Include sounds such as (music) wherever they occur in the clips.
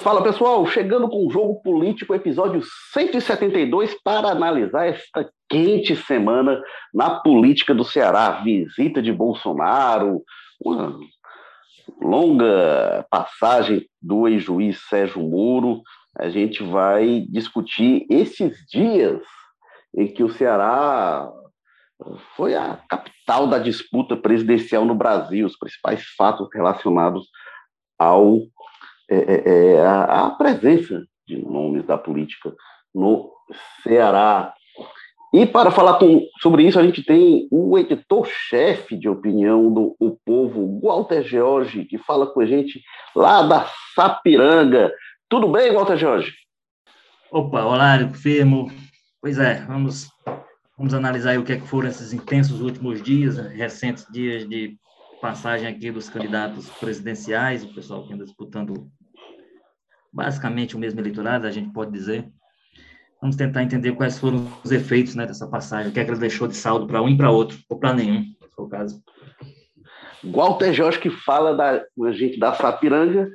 Fala pessoal, chegando com o Jogo Político, episódio 172, para analisar esta quente semana na política do Ceará. Visita de Bolsonaro, uma longa passagem do ex-juiz Sérgio Moro. A gente vai discutir esses dias em que o Ceará foi a capital da disputa presidencial no Brasil, os principais fatos relacionados ao é, é, é, a, a, presença de nomes da política no Ceará. E para falar com, sobre isso, a gente tem o editor-chefe de opinião do O Povo, Walter George, que fala com a gente lá da Sapiranga. Tudo bem, Walter George? Opa, horário firmo. Pois é, vamos, vamos analisar o que, é que foram esses intensos últimos dias, recentes dias de passagem aqui dos candidatos presidenciais, o pessoal que anda disputando basicamente o mesmo eleitorado, a gente pode dizer. Vamos tentar entender quais foram os efeitos né, dessa passagem, o que é que ele deixou de saldo para um e para outro, ou para nenhum, se for o caso. Walter Jorge que fala da a gente da Sapiranga,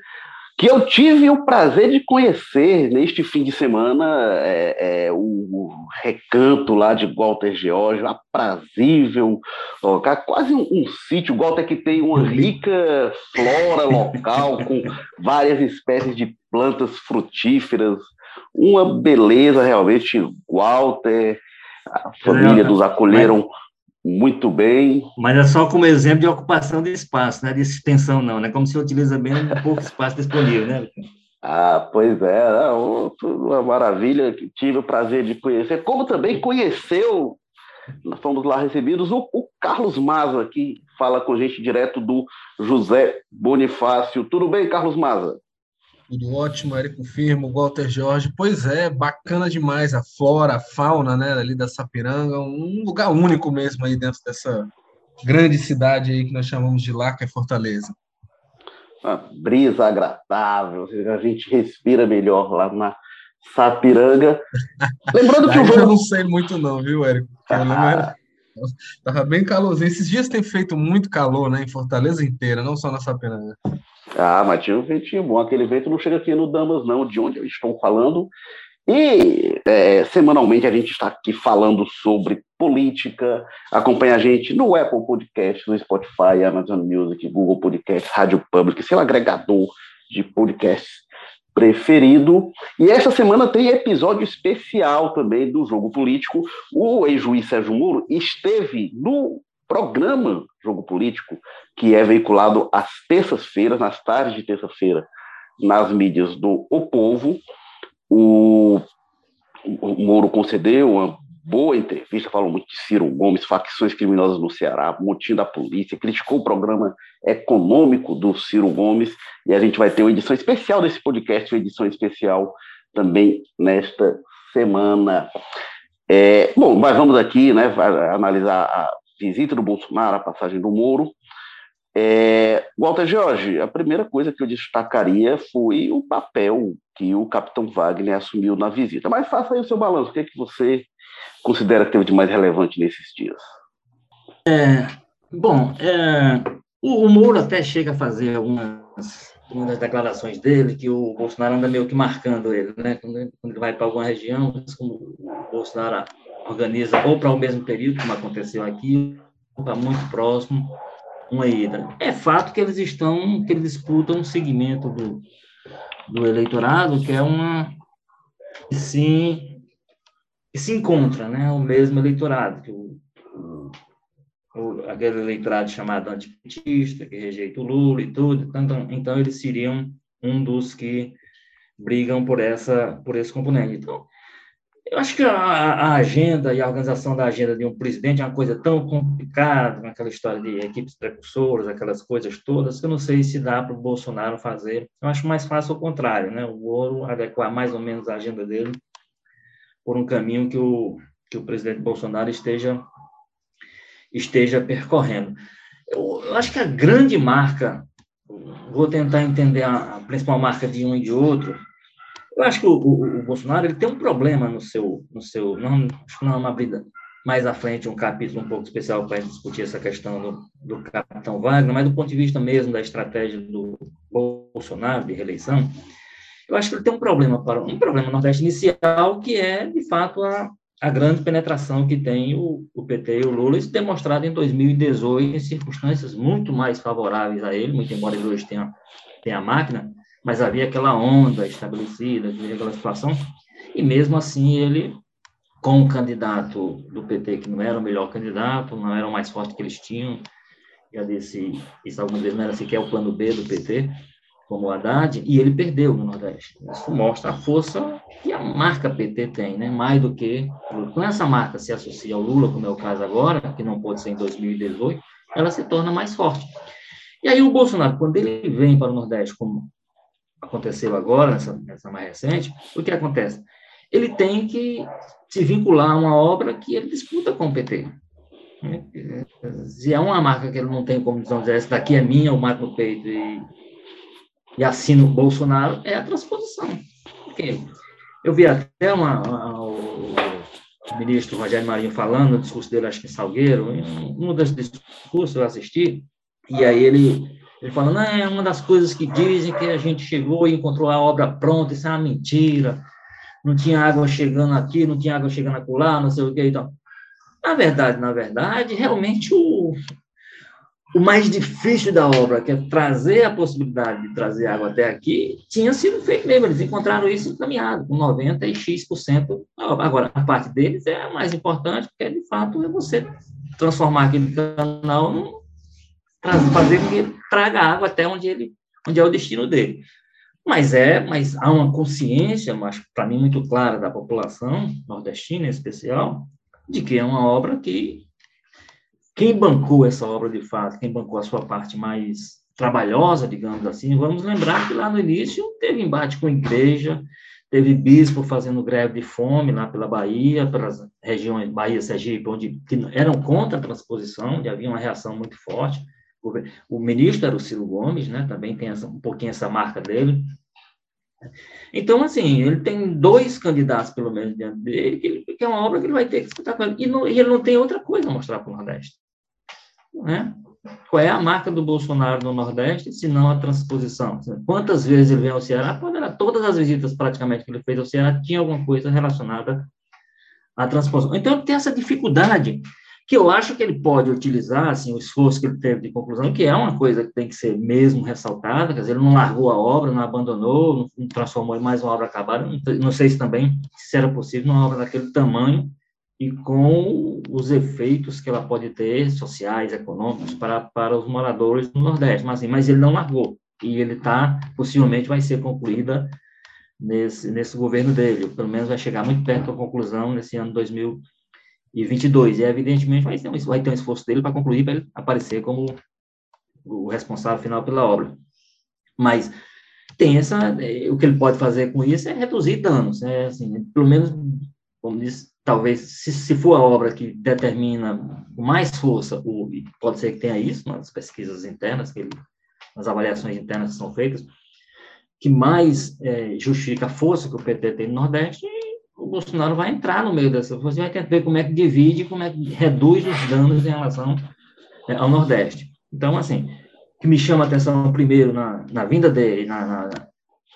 que eu tive o prazer de conhecer neste fim de semana é, é, o, recanto lá de Walter George, aprazível, ó, quase um, um sítio. Walter que tem uma rica flora local, com várias espécies de plantas frutíferas, uma beleza realmente. Walter, a família é, dos acolheram muito bem. Mas é só como exemplo de ocupação de espaço, não é de extensão, não, né? Como se utiliza bem um pouco espaço disponível, né? Ah, pois é, uma maravilha que tive o prazer de conhecer, como também conheceu, nós fomos lá recebidos, o, o Carlos Maza, que fala com a gente direto do José Bonifácio. Tudo bem, Carlos Maza? Tudo ótimo, Érico Firmo, Walter Jorge. Pois é, bacana demais a flora, a fauna, né, ali da Sapiranga, um lugar único mesmo aí dentro dessa grande cidade aí que nós chamamos de lá, que é Fortaleza. Uma brisa agradável, a gente respira melhor lá na Sapiranga. (laughs) Lembrando que o jogo... Eu não sei muito não, viu, Érico? (laughs) Tava bem calorzinho. Esses dias tem feito muito calor, né, em Fortaleza inteira, não só na Sapiranga. Ah, mas tinha um ventinho bom. Aquele vento não chega aqui no Damas, não, de onde eles estão falando. E é, semanalmente a gente está aqui falando sobre política. Acompanha a gente no Apple Podcast, no Spotify, Amazon Music, Google Podcast, Rádio Public, seu agregador de podcasts preferido. E essa semana tem episódio especial também do Jogo Político. O ex-juiz Sérgio Moro esteve no programa Jogo Político, que é veiculado às terças-feiras, nas tardes de terça-feira, nas mídias do O Povo. O, Moro concedeu uma boa entrevista, falou muito de Ciro Gomes, facções criminosas no Ceará, motim da polícia, criticou o programa econômico do Ciro Gomes, e a gente vai ter uma edição especial desse podcast, uma edição especial também nesta semana. É, bom, mas vamos aqui né, analisar a visita do Bolsonaro, a passagem do Moro. É, Walter Jorge, a primeira coisa que eu destacaria foi o papel que o capitão Wagner assumiu na visita. Mas faça aí o seu balanço, o que, é que você considera que teve de mais relevante nesses dias? É, bom, é, o, o Moro até chega a fazer algumas uma das declarações dele, que o Bolsonaro anda meio que marcando ele, né? Quando ele, vai para alguma região, como o Bolsonaro organiza ou para o mesmo período, como aconteceu aqui, ou para muito próximo, uma ida. É fato que eles estão, que eles disputam um segmento do, do eleitorado que é uma que se, que se encontra, né, o mesmo eleitorado, que o, o, aquele eleitorado chamado antipetista, que rejeita o Lula e tudo, então, então eles seriam um dos que brigam por essa por esse componente. Então, eu acho que a, a, agenda e a organização da agenda de um presidente é uma coisa tão complicada, com aquela história de equipes precursoras, aquelas coisas todas, que eu não sei se dá para o Bolsonaro fazer. Eu acho mais fácil o contrário, né? O Moro adequar mais ou menos a agenda dele por um caminho que o, que o presidente Bolsonaro esteja, esteja percorrendo. Eu, eu acho que a grande marca, vou tentar entender a, a principal marca de um e de outro, eu acho que o, o, o, Bolsonaro ele tem um problema no seu, no seu não, acho que não é uma brida mais à frente, um capítulo um pouco especial para discutir essa questão do, do capitão Wagner, mas do ponto de vista mesmo da estratégia do Bolsonaro de reeleição, Eu acho que ele tem um problema para um problema no Nordeste inicial, que é, de fato, a, a grande penetração que tem o, o PT e o Lula, isso demonstrado em 2018, em circunstâncias muito mais favoráveis a ele, muito embora ele hoje tenha, tenha a máquina, mas havia aquela onda estabelecida, aquela situação, e mesmo assim ele, com o candidato do PT, que não era o melhor candidato, não era o mais forte que eles tinham, já disse isso algumas vezes, não era sequer o plano B do PT, como o Haddad, e ele perdeu no Nordeste. Isso mostra a força que a marca PT tem, né? mais do que. Quando essa marca se associa ao Lula, como é o caso agora, que não pode ser em 2018, ela se torna mais forte. E aí o Bolsonaro, quando ele vem para o Nordeste, como aconteceu agora, nessa, nessa mais recente, o que acontece? Ele tem que se vincular a uma obra que ele disputa com o PT. Se é uma marca que ele não tem como dizer, essa daqui é minha, eu mato no peito e e assina o Bolsonaro é a transposição. Eu vi até uma, uma, o, ministro Rogério Marinho falando, no discurso dele, acho que em Salgueiro, em um dos discursos eu assisti, e aí ele, ele falando, é uma das coisas que dizem que a gente chegou e encontrou a obra pronta, isso é uma mentira, não tinha água chegando aqui, não tinha água chegando acolá, não sei o que, então. Na verdade, na verdade, realmente o, o mais difícil da obra, que é trazer a possibilidade de trazer água até aqui, tinha sido feito mesmo. Eles encontraram isso encaminhado, com 90% e X% da obra. Agora, a parte deles é a mais importante, porque, de fato, é você transformar aquele canal, fazer com que ele traga água até onde, ele, onde é o destino dele. Mas é, mas há uma consciência, mas para mim muito clara da população nordestina em especial, de que é uma obra que quem bancou essa obra de fato, quem bancou a sua parte mais trabalhosa, digamos assim, vamos lembrar que lá no início teve embate com a igreja, teve bispo fazendo greve de fome lá pela Bahia, pelas regiões Bahia, Sergipe, onde eram contra a transposição, e havia uma reação muito forte. O ministro era o Ciro Gomes, né, também tem essa, um pouquinho essa marca dele. Então, assim, ele tem dois candidatos, pelo menos, diante dele, que, é uma obra que ele vai ter que disputar com ele. E, não, e ele não tem outra coisa a mostrar para o Nordeste. Né? Qual é a marca do Bolsonaro no Nordeste, se não a transposição? Quantas vezes ele vem ao Ceará? Todas as visitas praticamente que ele fez ao Ceará tinha alguma coisa relacionada à transposição. Então, ele tem essa dificuldade que eu acho que ele pode utilizar, assim, o esforço que ele teve de conclusão, que é uma coisa que tem que ser mesmo ressaltada, quer dizer, ele não largou a obra, não abandonou, não transformou em mais uma obra acabada, não sei se também, se era possível, uma obra daquele tamanho, e com os efeitos que ela pode ter, sociais, econômicos, para, para os moradores do Nordeste. Mas, assim, mas ele não largou, e ele está, possivelmente vai ser concluída nesse, nesse governo dele, pelo menos vai chegar muito perto da conclusão nesse ano 2022. E, evidentemente, vai ter um, vai ter um esforço dele para concluir, para ele aparecer como o responsável final pela obra. Mas tem essa, eh, o que ele pode fazer com isso é reduzir danos, né? Assim, pelo menos, como disse, talvez, se, se for a obra que determina mais força, o, pode ser que tenha isso nas pesquisas internas, que ele, nas avaliações internas que são feitas, que mais é, justifica a força que o PT tem no Nordeste, o Bolsonaro vai entrar no meio dessa e vai tentar ver como é que divide, como é que reduz os danos em relação é, ao Nordeste. Então, assim, o que me chama a atenção primeiro na, na vinda dele, na, na,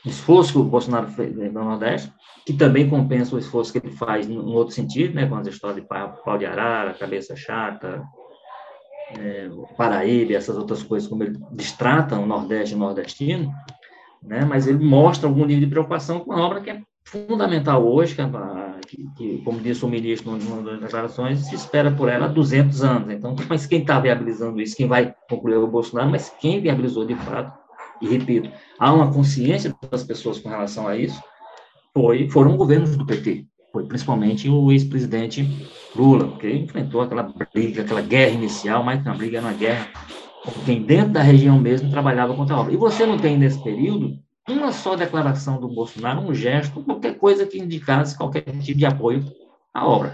esforço que o Bolsonaro fez no Nordeste, que também compensa o esforço que ele faz no outro sentido, né, com as histórias de pau de arara, cabeça chata, é, Paraíba, essas outras coisas, como ele destrata o Nordeste e o nordestino, né, mas ele mostra algum nível de preocupação com uma obra que é fundamental hoje, que, que, como disse o ministro numa das declarações, se espera por ela há 200 anos. Então, (laughs) mas quem está viabilizando isso, quem vai concluir o Bolsonaro, mas quem viabilizou de fato e repito, há uma consciência das pessoas com relação a isso, foi, foram governos do PT, foi principalmente o ex-presidente Lula, que enfrentou aquela briga, aquela guerra inicial, que uma briga, uma guerra, com quem dentro da região mesmo trabalhava contra a obra. E você não tem, nesse período, uma só declaração do Bolsonaro, um gesto, qualquer coisa que indicasse qualquer tipo de apoio à obra.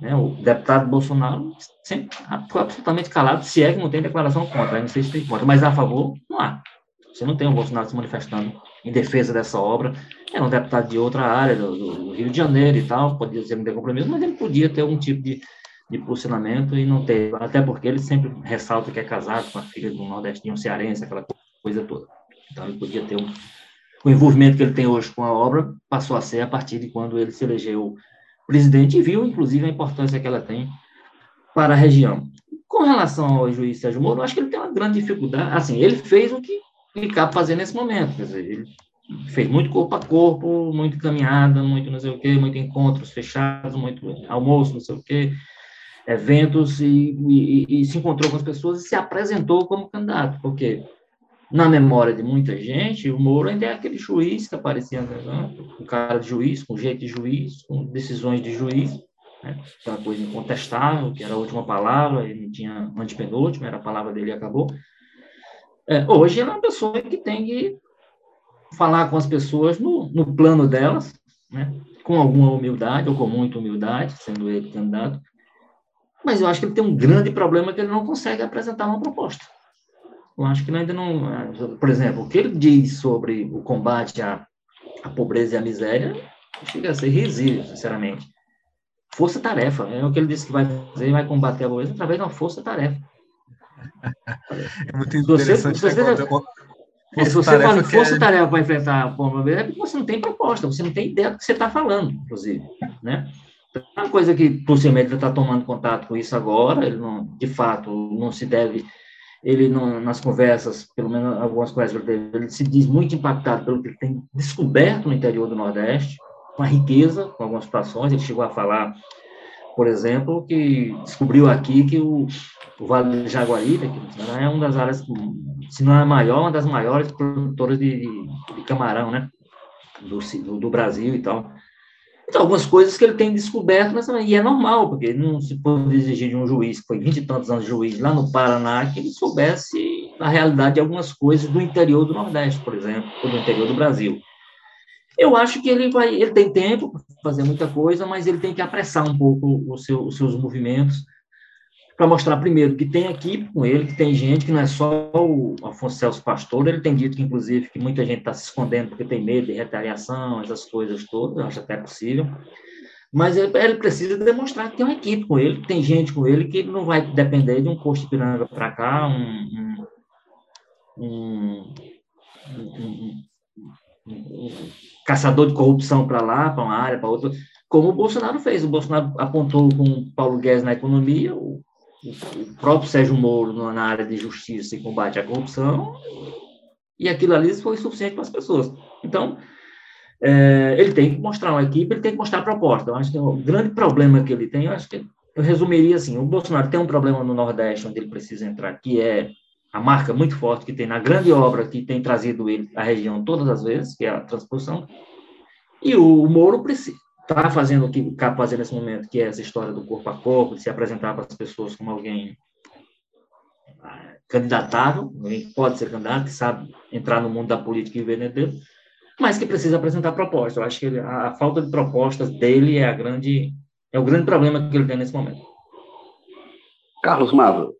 Né? O deputado Bolsonaro sempre ficou absolutamente calado, se é que não tem declaração contra, não sei se tem contra, mas a favor, não há. Você não tem o Bolsonaro se manifestando em defesa dessa obra. É um deputado de outra área, do, do Rio de Janeiro e tal, podia não tem compromisso, mas ele podia ter algum tipo de, de posicionamento e não teve. Até porque ele sempre ressalta que é casado com a filha do nordestino cearense, aquela coisa toda. Então ele podia ter um, o envolvimento que ele tem hoje com a obra passou a ser a partir de quando ele se elegeu presidente e viu, inclusive, a importância que ela tem para a região. Com relação ao juiz Sérgio Moro, acho que ele tem uma grande dificuldade. Assim, ele fez o que ele cabe fazer nesse momento, quer dizer, ele fez muito corpo a corpo, muito caminhada, muito não sei o quê, muito encontros fechados, muito almoço, não sei o quê, eventos, e, e, e se encontrou com as pessoas e se apresentou como candidato, porque na memória de muita gente, o Moro ainda é aquele juiz que aparecia, né? um cara de juiz, com jeito de juiz, com decisões de juiz, né? aquela coisa incontestável, que era a última palavra, ele não tinha antepenúltima, era a palavra dele e acabou. É, hoje ele é uma pessoa que tem que falar com as pessoas no, no plano delas, né? com alguma humildade, ou com muita humildade, sendo ele candidato, mas eu acho que ele tem um grande problema que ele não consegue apresentar uma proposta. Eu acho que ainda não. Por exemplo, o que ele diz sobre o combate à, à pobreza e à miséria chega a ser risível, sinceramente. Força-tarefa, é o que ele disse que vai fazer, vai combater a pobreza através de uma força-tarefa. (laughs) É muito interessante. Se você, se você, é, se você fala força-tarefa para enfrentar a pobreza, é porque você não tem proposta, você não tem ideia do que você está falando, inclusive. Né? É uma coisa que possivelmente ele está tomando contato com isso agora, ele não, de fato, não se deve ele não, nas conversas, pelo menos algumas conversas dele, ele se diz muito impactado pelo que ele tem descoberto no interior do Nordeste, com a riqueza, com algumas situações, ele chegou a falar, por exemplo, que descobriu aqui que o, o Vale do Jaguaribe, que é uma das áreas, se não é a maior, uma das maiores produtoras de, de camarão, né, do, do, do Brasil e tal. Então, algumas coisas que ele tem descoberto, mas, e é normal, porque não se pode exigir de um juiz, que foi vinte e tantos anos juiz lá no Paraná, que ele soubesse a realidade de algumas coisas do interior do Nordeste, por exemplo, ou do interior do Brasil. Eu acho que ele vai, ele tem tempo para fazer muita coisa, mas ele tem que apressar um pouco seu, os seus movimentos, para mostrar primeiro que tem equipe com ele, que tem gente, que não é só o Afonso Celso Pastor, ele tem dito que, inclusive, que muita gente está se escondendo porque tem medo de retaliação, essas coisas todas, eu acho até possível, mas ele, ele, precisa demonstrar que tem uma equipe com ele, que tem gente com ele, que não vai depender de um posto de piranga para cá, um, um, um, um, caçador de corrupção para lá, para uma área, para outra, como o Bolsonaro fez. O Bolsonaro apontou com o Paulo Guedes na economia, o o próprio Sérgio Moro na área de justiça e combate à corrupção, e aquilo ali foi suficiente para as pessoas. Então, é, ele tem que mostrar uma equipe, ele tem que mostrar proposta. Eu acho que o grande problema que ele tem, eu acho que eu resumiria assim: o Bolsonaro tem um problema no Nordeste onde ele precisa entrar, que é a marca muito forte que tem na grande obra que tem trazido ele à região todas as vezes, que é a transposição. E o Moro precisa, está fazendo o que está fazendo nesse momento, que é essa história do corpo a corpo, de se apresentar para as pessoas como alguém ah, candidatável, alguém que pode ser candidato, que sabe entrar no mundo da política e viver dentro, mas que precisa apresentar propostas. Eu acho que ele, a falta de propostas dele é a grande é o grande problema que ele tem nesse momento. Carlos Mavo.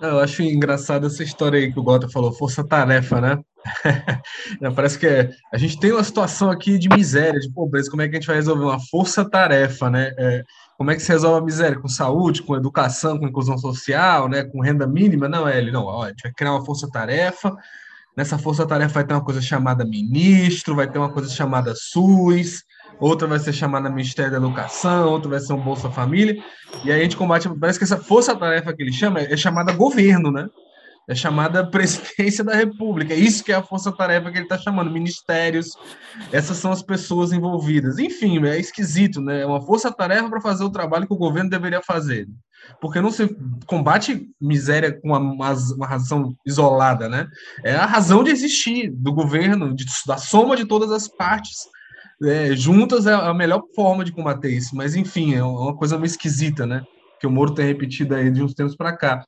Eu acho engraçado essa história aí que o Gota falou, força-tarefa, né? (laughs) Parece que a gente tem uma situação aqui de miséria, de pobreza. Como é que a gente vai resolver uma força-tarefa, né? É, como é que se resolve a miséria? Com saúde, com educação, com inclusão social, né? Com renda mínima? Não, é ele. Não, ó, a gente vai criar uma força-tarefa. Nessa força-tarefa vai ter uma coisa chamada ministro, vai ter uma coisa chamada SUS, outra vai ser chamada Ministério da Educação, outra vai ser um Bolsa Família. E aí a gente combate. Parece que essa força-tarefa que ele chama é chamada governo, né? é chamada (laughs) Presidência da República. É isso que é a força-tarefa que ele está chamando, ministérios, essas são as pessoas envolvidas. Enfim, é esquisito, né? É uma força-tarefa para fazer o trabalho que o governo deveria fazer. Porque não se combate miséria com uma, uma razão isolada, né? É a razão de existir do governo, de, da soma de todas as partes. É, juntas é a melhor forma de combater isso, mas enfim, é uma coisa meio esquisita, né? que o Moro tem repetido aí de uns tempos para cá.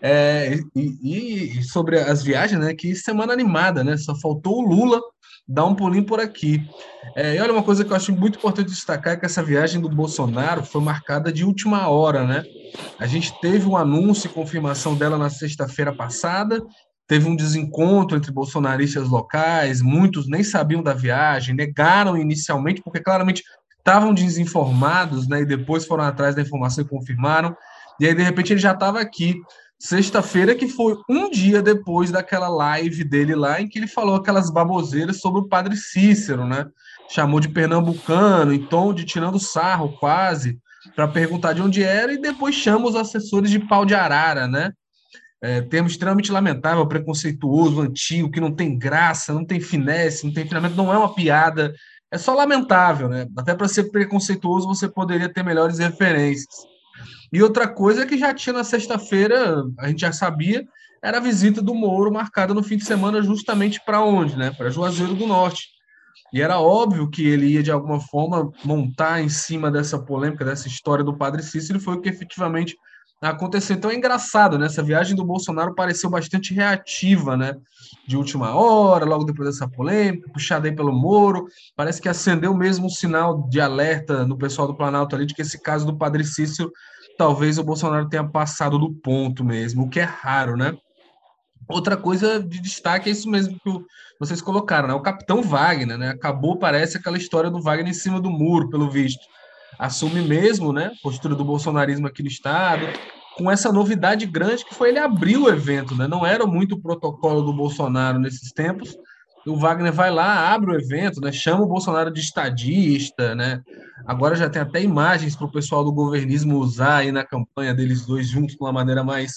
É, e, e, sobre as viagens, né? Que semana animada, né? Só faltou o Lula dar um pulinho por aqui. É, e olha, uma coisa que eu acho muito importante destacar é que essa viagem do Bolsonaro foi marcada de última hora, né? A gente teve um anúncio e confirmação dela na sexta-feira passada, teve um desencontro entre bolsonaristas locais, muitos nem sabiam da viagem, negaram inicialmente, porque claramente estavam desinformados, né, e depois foram atrás da informação e confirmaram, e aí de repente ele já estava aqui. Sexta-feira, que foi um dia depois daquela live dele lá, em que ele falou aquelas baboseiras sobre o padre Cícero, né? Chamou de pernambucano, em tom de tirando sarro quase, para perguntar de onde era, e depois chama os assessores de pau de arara, né? É, termo extremamente lamentável, preconceituoso, antigo, que não tem graça, não tem finesse, não tem finalmente, não é uma piada, é só lamentável, né? Até para ser preconceituoso você poderia ter melhores referências. E outra coisa que já tinha na sexta-feira, a gente já sabia, era a visita do Moro marcada no fim de semana justamente para onde, né? Para Juazeiro do Norte. E era óbvio que ele ia, de alguma forma, montar em cima dessa polêmica, dessa história do padre Cícero, e foi o que efetivamente aconteceu. Então é engraçado, né? Essa viagem do Bolsonaro pareceu bastante reativa, né? De última hora, logo depois dessa polêmica, puxada aí pelo Moro. Parece que acendeu mesmo um sinal de alerta no pessoal do Planalto ali de que esse caso do padre Cícero, talvez o Bolsonaro tenha passado do ponto mesmo, o que é raro, né? Outra coisa de destaque é isso mesmo que vocês colocaram, né? O capitão Wagner, né? Acabou, parece, aquela história do Wagner em cima do muro, pelo visto assume mesmo, né, postura do bolsonarismo aqui no estado, com essa novidade grande que foi ele abrir o evento, né? Não era muito o protocolo do Bolsonaro nesses tempos. O Wagner vai lá, abre o evento, né? Chama o Bolsonaro de estadista, né? Agora já tem até imagens para o pessoal do governismo usar aí na campanha deles dois juntos de uma maneira mais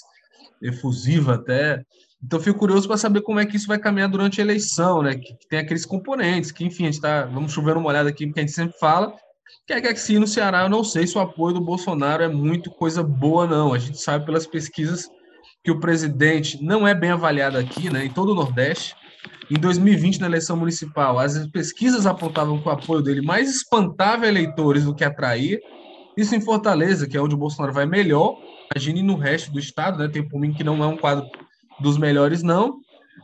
efusiva até. Então, fico curioso para saber como é que isso vai caminhar durante a eleição, né? Que, tem aqueles componentes, que, enfim, a gente está. Vamos chover uma olhada aqui, porque a gente sempre fala, Quer que se no Ceará, eu não sei se o apoio do Bolsonaro é muito coisa boa, não. A gente sabe pelas pesquisas que o presidente não é bem avaliado aqui, né, em todo o Nordeste. Em 2020, na eleição municipal, as pesquisas apontavam que o apoio dele mais espantava eleitores do que atraía. Isso em Fortaleza, que é onde o Bolsonaro vai melhor. Imagine no resto do estado, né? Tem por mim que não é um quadro dos melhores, não.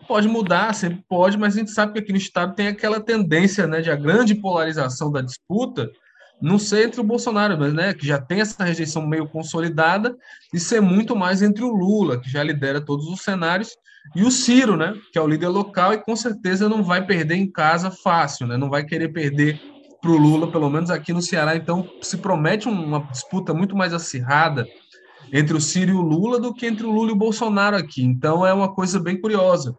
Pode mudar, sempre pode, mas a gente sabe que aqui no estado tem aquela tendência, né, de a grande polarização da disputa não ser entre o Bolsonaro, né, que já tem essa rejeição meio consolidada, e ser muito mais entre o Lula, que já lidera todos os cenários, e o Ciro, né, que é o líder local e com certeza não vai perder em casa fácil, né, não vai querer perder para o Lula, pelo menos aqui no Ceará. Então, se promete uma disputa muito mais acirrada entre o Ciro e o Lula do que entre o Lula e o Bolsonaro aqui. Então, é uma coisa bem curiosa.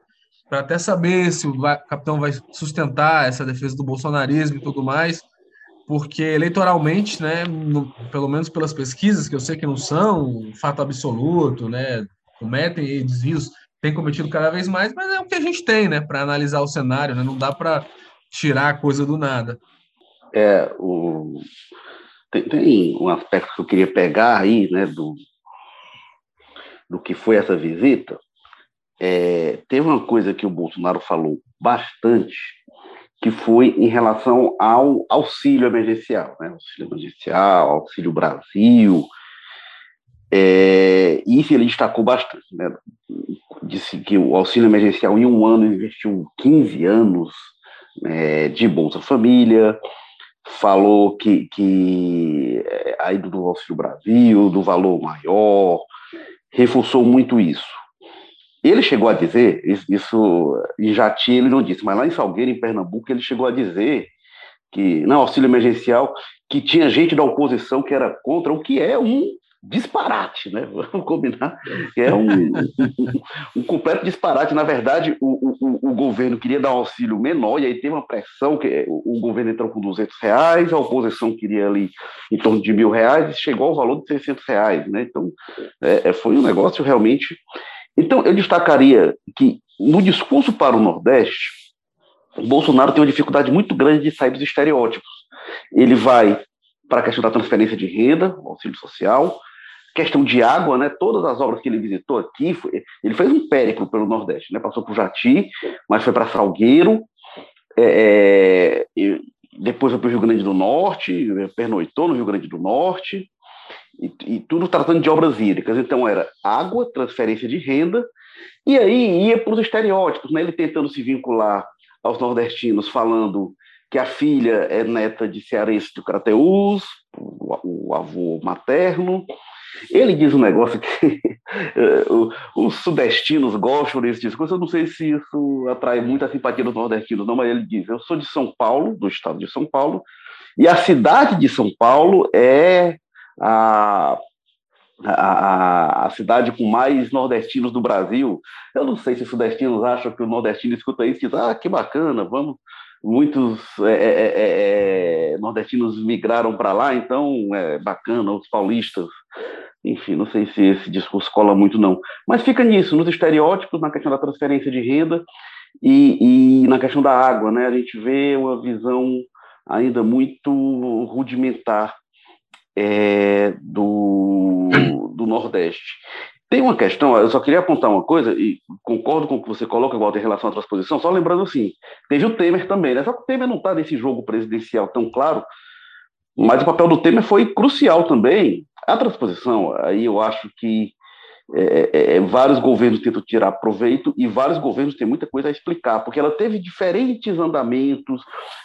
Para até saber se o capitão vai sustentar essa defesa do bolsonarismo e tudo mais, porque eleitoralmente, né, no, pelo menos pelas pesquisas, que eu sei que não são fato absoluto, né, cometem desvios, tem cometido cada vez mais, mas é o que a gente tem, né, para analisar o cenário, né, não dá para tirar a coisa do nada. É, o... tem, tem, um aspecto que eu queria pegar aí, né, do, do que foi essa visita, é, teve uma coisa que o Bolsonaro falou bastante, que foi em relação ao auxílio emergencial, né? auxílio emergencial, auxílio Brasil, é, isso ele destacou bastante, né? disse que o auxílio emergencial em um ano investiu 15 anos é, de Bolsa Família, falou que, que é, aí do Auxílio Brasil, do valor maior, reforçou muito isso. Ele chegou a dizer, isso em Jati ele não disse, mas lá em Salgueiro, em Pernambuco, ele chegou a dizer que, não, auxílio emergencial, que tinha gente da oposição que era contra, o que é um disparate, né? (laughs) Vamos combinar. É um, um, um, completo disparate. Na verdade, o, o, o, governo queria dar um auxílio menor, e aí teve uma pressão, que o, o governo entrou com 200 reais, a oposição queria ali em torno de mil reais, e chegou ao valor de 600 reais, né? Então, é, é, foi um negócio realmente então, eu destacaria que, no discurso para o Nordeste, o Bolsonaro tem uma dificuldade muito grande de sair dos estereótipos. Ele vai para a questão da transferência de renda, auxílio social, questão de água, né? Todas as obras que ele visitou aqui, ele fez um périplo pelo Nordeste, né? Passou por Jati, mas foi para Salgueiro, é, é depois foi para o Rio Grande do Norte, pernoitou no Rio Grande do Norte, e, e, tudo tratando de obras hídricas. Então era água, transferência de renda, e aí ia para os estereótipos, né? ele tentando se vincular aos nordestinos, falando que a filha é neta de cearense de Crateús, o, o avô materno. Ele diz um negócio que (laughs) eh, os sudestinos gostam desse discurso. Eu não sei se isso atrai muita simpatia dos nordestinos, não, mas ele diz: Eu sou de São Paulo, do estado de São Paulo, e a cidade de São Paulo é a, a, a, cidade com mais nordestinos do Brasil. Eu não sei se os sudestinos acham que o nordestino escuta isso e diz, ah, que bacana, vamos. Muitos é, é, é, é nordestinos migraram para lá, então é bacana, os paulistas. Enfim, não sei se esse discurso cola muito, não. Mas fica nisso, nos estereótipos, na questão da transferência de renda e, e na questão da água, né? A gente vê uma visão ainda muito rudimentar é, do, do Nordeste. Tem uma questão, eu só queria apontar uma coisa, e concordo com o que você coloca, Walter, em relação à transposição, só lembrando assim, teve o Temer também, né? Só que o Temer não está nesse jogo presidencial tão claro, mas o papel do Temer foi crucial também. A transposição, aí eu acho que é, é, é, vários governos tentam tirar proveito e vários governos têm muita coisa a explicar, porque ela teve diferentes andamentos,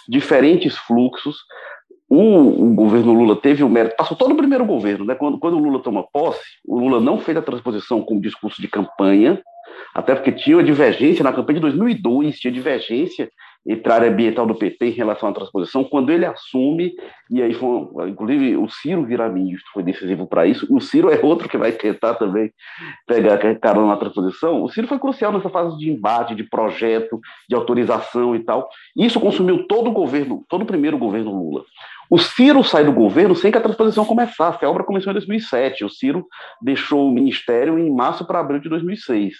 diferentes fluxos. O, o, governo Lula teve o mérito, passou todo o primeiro governo, né? Quando, quando o Lula toma posse, o Lula não fez a transposição como discurso de campanha, até porque tinha uma divergência na campanha de 2002, tinha divergência entre a área ambiental do PT em relação à transposição, quando ele assume, e aí foi, inclusive o Ciro virar ministro foi decisivo para isso, o Ciro é outro que vai tentar também pegar carona na transposição, o Ciro foi crucial nessa fase de embate, de projeto, de autorização e tal, isso consumiu todo o governo, todo o primeiro governo Lula. O Ciro sai do governo sem que a transposição começasse. A obra começou em 2007. O Ciro deixou o ministério em março para abril de 2006.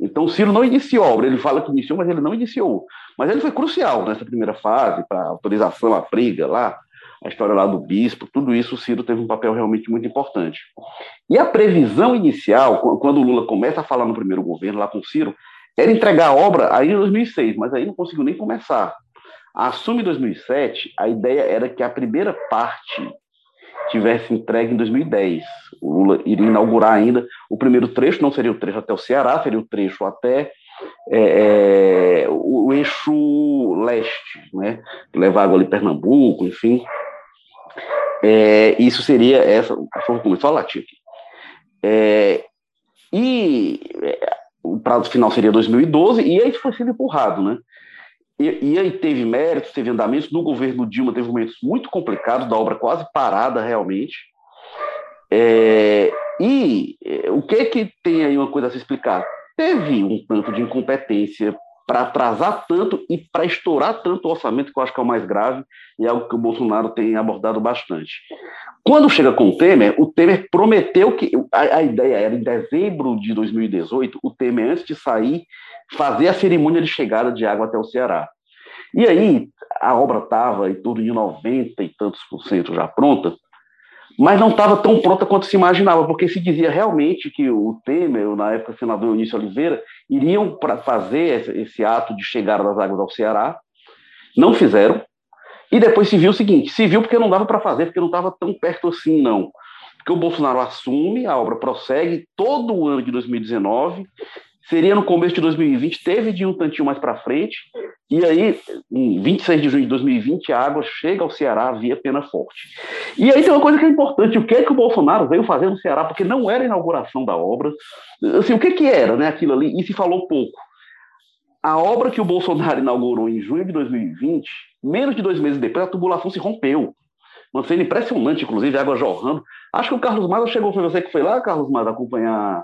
Então, o Ciro não iniciou a obra. Ele fala que iniciou, mas ele não iniciou. Mas ele foi crucial nessa primeira fase, para autorização, a briga lá, a história lá do bispo, tudo isso o Ciro teve um papel realmente muito importante. E a previsão inicial, quando o Lula começa a falar no primeiro governo, lá com o Ciro, era entregar a obra aí em 2006, mas aí não conseguiu nem começar. Assume 2007, a ideia era que a primeira parte tivesse entregue em 2010. O Lula iria inaugurar ainda o primeiro trecho, não seria o trecho até o Ceará, seria o trecho até é, é, o, o, eixo leste, né? água ali Pernambuco, enfim. É, isso seria essa, a como eu falar aqui. É, e é, o prazo final seria 2012, e aí foi sendo empurrado, né? E, e, aí teve méritos, teve andamentos. No governo Dilma teve momentos muito complicados, da obra quase parada realmente. É, e é, o que que tem aí uma coisa a se explicar? Teve um tanto de incompetência para atrasar tanto e para estourar tanto o orçamento, que eu acho que é o mais grave, e é algo que o Bolsonaro tem abordado bastante. Quando chega com o Temer, o Temer prometeu que. A, a ideia era em dezembro de 2018, o Temer, antes de sair, fazer a cerimônia de chegada de água até o Ceará. E aí, a obra estava em torno de 90 e tantos por cento já pronta, mas não estava tão pronta quanto se imaginava, porque se dizia realmente que o Temer, na época senador Eunício Oliveira, iriam para fazer esse, ato de chegada das águas ao Ceará, não fizeram, e depois se viu o seguinte, se viu porque não dava para fazer, porque não estava tão perto assim, não. Porque o Bolsonaro assume, a obra prossegue todo o ano de 2019, seria no começo de 2020, teve de um tantinho mais para frente, e aí, em 26 de junho de 2020, a água chega ao Ceará via Pena Forte. E aí tem uma coisa que é importante, o que é que o Bolsonaro veio fazer no Ceará, porque não era a inauguração da obra, assim, o que que era, né, aquilo ali, e se falou pouco. A obra que o Bolsonaro inaugurou em junho de 2020, menos de dois meses depois, a tubulação se rompeu. Uma cena impressionante, inclusive, água jorrando. Acho que o Carlos Maza chegou, foi você que foi lá, Carlos Maza, acompanhar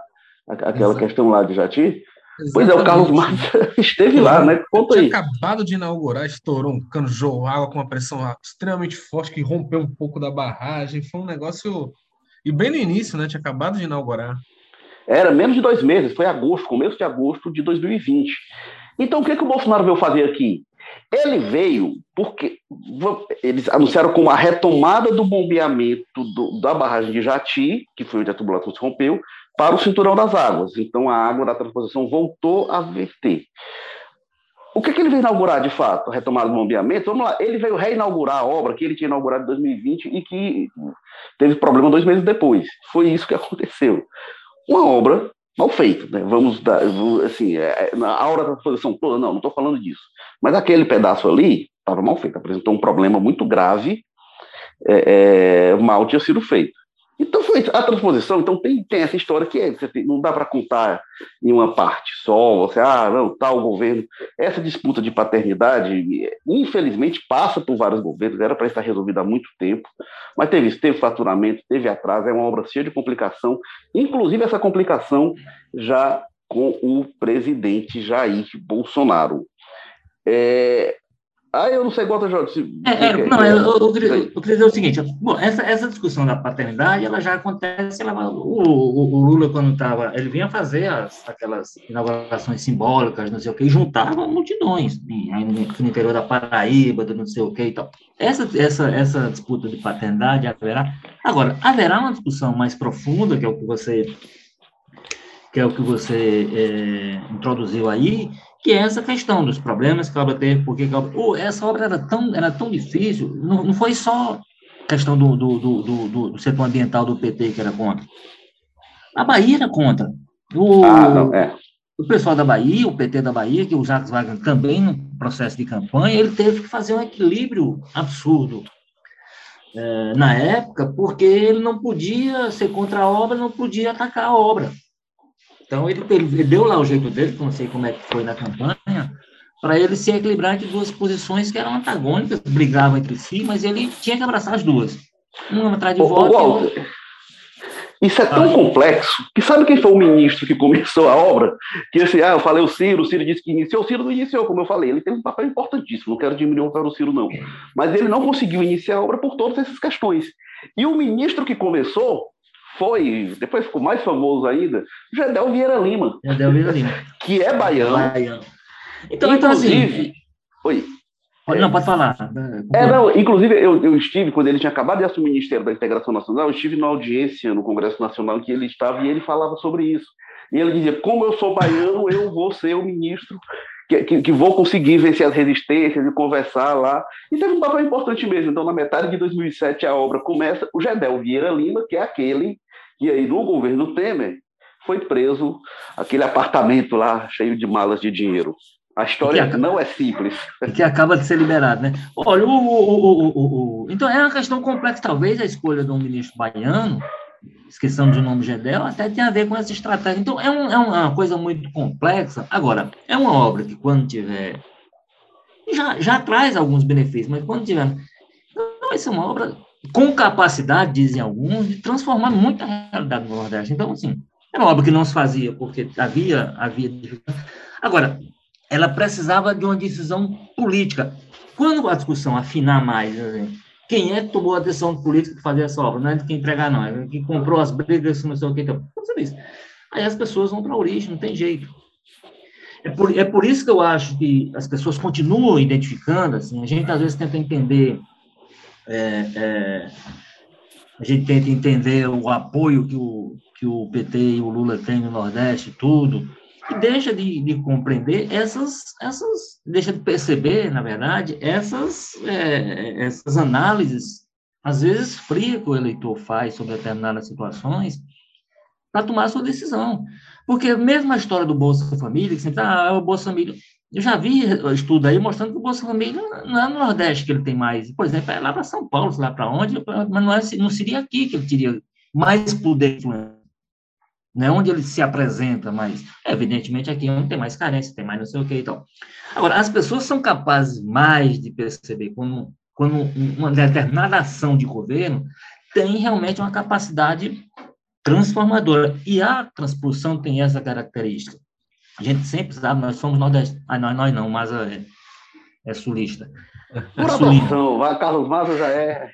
aquela Exato. questão lá de Jati. Exatamente. Pois é, o Carlos Massa (laughs) esteve lá, né? Conta aí. Tinha acabado de inaugurar, estourou um cano de água com uma pressão extremamente forte que rompeu um pouco da barragem. Foi um negócio. E bem no início, né? Tinha acabado de inaugurar. Era menos de dois meses, foi agosto, começo de agosto de 2020. Então, o que, que o Bolsonaro veio fazer aqui? Ele veio porque eles anunciaram como a retomada do bombeamento do, da barragem de Jati, que foi onde a tubulação se rompeu, para o cinturão das águas. Então a água da transposição voltou a verter. O que, que, ele veio inaugurar de fato? A retomada do bombeamento? Vamos lá, ele veio reinaugurar a obra que ele tinha inaugurado em 2020 e que teve problema dois meses depois. Foi isso que (laughs) aconteceu. Uma obra mal feita, né? Vamos dar, assim, é, é na hora da transposição toda, não, não estou falando disso. Mas aquele pedaço ali estava mal feito, apresentou um problema muito grave, é, é, mal tinha sido feito. Então foi a transposição, então tem, tem essa história que é, tem, não dá para contar em uma parte só, você, ah, não, tal governo. Essa disputa de paternidade, infelizmente, passa por vários governos, era para estar resolvida há muito tempo, mas teve isso, teve faturamento, teve atraso, é uma obra cheia de complicação, inclusive essa complicação já com o presidente Jair Bolsonaro. É, ah, eu não sei, bota Jorge. É, é, não, eu, eu, eu, queria, eu, queria dizer o seguinte: bom, essa, essa discussão da paternidade ela já acontece. Ela, o, o, o, Lula, quando estava. Ele vinha fazer as, aquelas inaugurações simbólicas, não sei o quê, e juntava multidões, no interior da Paraíba, do não sei o quê e tal. Essa, essa, essa disputa de paternidade haverá. Agora, haverá uma discussão mais profunda, que é o que você. Que é o que você é, introduziu aí, que é essa questão dos problemas que a obra teve, porque a obra, oh, essa obra era tão, era tão difícil, não, não foi só questão do, do, do, do, do setor ambiental do PT que era contra. A Bahia era contra. O, ah, não, é. o pessoal da Bahia, o PT da Bahia, que o Jacques Wagner também no processo de campanha, ele teve que fazer um equilíbrio absurdo é, na época, porque ele não podia ser contra a obra, não podia atacar a obra. Então, ele, ele, deu lá o jeito dele, não sei como é que foi na campanha, para ele se equilibrar entre duas posições que eram antagônicas, brigavam entre si, mas ele tinha que abraçar as duas. Uma atrás de volta. Isso é tão ah. complexo que sabe quem foi o ministro que começou a obra? Que assim, ah, eu falei o Ciro, o Ciro disse que iniciou, o Ciro não iniciou, como eu falei, ele tem um papel importantíssimo, não quero diminuir o papel do Ciro, não. Mas ele não conseguiu iniciar a obra por todas essas questões. E o ministro que começou foi, depois ficou mais famoso ainda, Gedel Vieira Lima. Gedel Vieira Lima. (laughs) Que é baiano. baiano. Então, inclusive, então assim, oi. Não, pode falar. É, não, inclusive, eu, eu estive, quando ele tinha acabado de assumir o Ministério da Integração Nacional, eu estive na audiência no Congresso Nacional em que ele estava e ele falava sobre isso. E ele dizia: como eu sou baiano, eu vou ser o ministro que, que, que, vou conseguir vencer as resistências e conversar lá. E teve um papel importante mesmo. Então, na metade de 2007, a obra começa. O Gedel Vieira Lima, que é aquele que aí no governo Temer foi preso aquele apartamento lá cheio de malas de dinheiro. A história acaba, não é simples. Que acaba de ser liberado, né? Olha, o, o, o, o, então é uma questão complexa, talvez a escolha de um ministro baiano, esquecendo de nome Gedel, até tem a ver com essa estratégia. Então é, um, é uma coisa muito complexa. Agora, é uma obra que quando tiver. Já, já traz alguns benefícios, mas quando tiver. Não vai ser uma obra com capacidade, dizem alguns, de transformar muito a realidade do Nordeste. Então, assim, era uma obra que não se fazia porque havia, havia Agora, ela precisava de uma decisão política. Quando a discussão afinar mais, assim, quem é que tomou a decisão política de fazer essa obra? Não é de quem entregar, não. É quem comprou as brigas, não sei o que. Então, diz. Aí as pessoas vão para a origem, não tem jeito. É por, é por isso que eu acho que as pessoas continuam identificando, assim, a gente às vezes tenta entender é, é, a gente tenta entender o apoio que o, que o PT e o Lula têm no Nordeste, tudo, e deixa de, de compreender essas, essas, deixa de perceber, na verdade, essas, é, essas análises, às vezes fria que o eleitor faz sobre determinadas situações, para tomar sua decisão. Porque mesmo a história do Bolsa Família, que sempre, ah, é o Bolsa Família, eu já vi estudo aí mostrando que o Bolsa Família não é no Nordeste que ele tem mais. Por exemplo, é lá para São Paulo, lá para onde, mas não, é, não seria aqui que ele teria mais poder de influência. Não é onde ele se apresenta mais. Evidentemente, aqui é onde tem mais carência, tem mais não sei o que e tal. Agora, as pessoas são capazes mais de perceber quando, quando uma determinada ação de governo tem realmente uma capacidade transformadora. E a transposição tem essa característica. A gente sempre sabe, nós somos nordestinos. Ah, nós, nós não, mas é, é sulista. É sulista. Vai, Carlos Maza já é.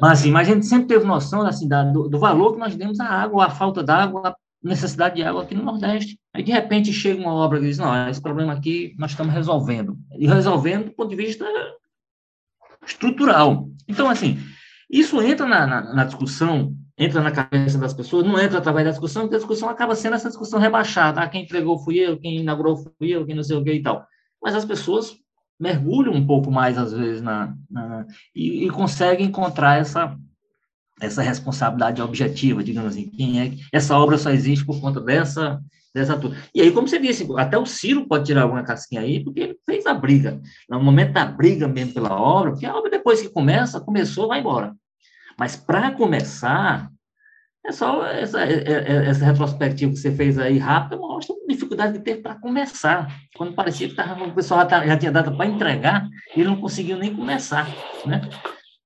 Mas, assim, mas a gente sempre teve noção assim, da, do, do, valor que nós demos à água, à falta d'água, à necessidade de água aqui no Nordeste. Aí, de repente, chega uma obra que diz: não, esse problema aqui nós estamos resolvendo. E resolvendo do ponto de vista estrutural. Então, assim, isso entra na, na, na discussão entra na cabeça das pessoas, não entra através da discussão, porque a discussão acaba sendo essa discussão rebaixada. Ah, quem entregou fui eu, quem inaugurou fui eu, quem não sei o que e tal. Mas as pessoas mergulham um pouco mais, às vezes, na, na e, e conseguem encontrar essa, essa responsabilidade objetiva, digamos assim. Quem é, essa obra só existe por conta dessa dessa turma. E aí, como você disse, até o Ciro pode tirar alguma casquinha aí, porque ele fez a briga. No momento da briga mesmo pela obra, porque a obra, depois que começa, começou, vai embora. Mas para começar, É só essa, é, é, essa retrospectiva que você fez aí rápida mostra a dificuldade que teve para começar. Quando parecia que tava, o pessoal já, já tinha data para entregar, ele não conseguiu nem começar. Né?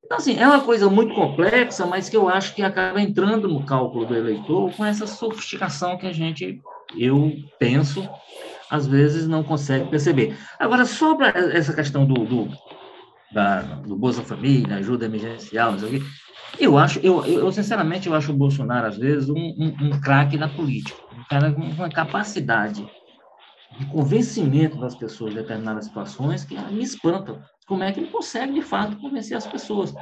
Então, assim, é uma coisa muito complexa, mas que eu acho que acaba entrando no cálculo do eleitor com essa sofisticação que a gente, eu penso, às vezes não consegue perceber. Agora, sobre essa questão do, do, da, do Bolsa Família, ajuda emergencial, não sei o quê, eu acho, eu, eu sinceramente, eu acho o Bolsonaro, às vezes, um, um, um craque da política, um cara com uma capacidade de convencimento das pessoas em determinadas situações que me espanta. Como é que ele consegue, de fato, convencer as pessoas?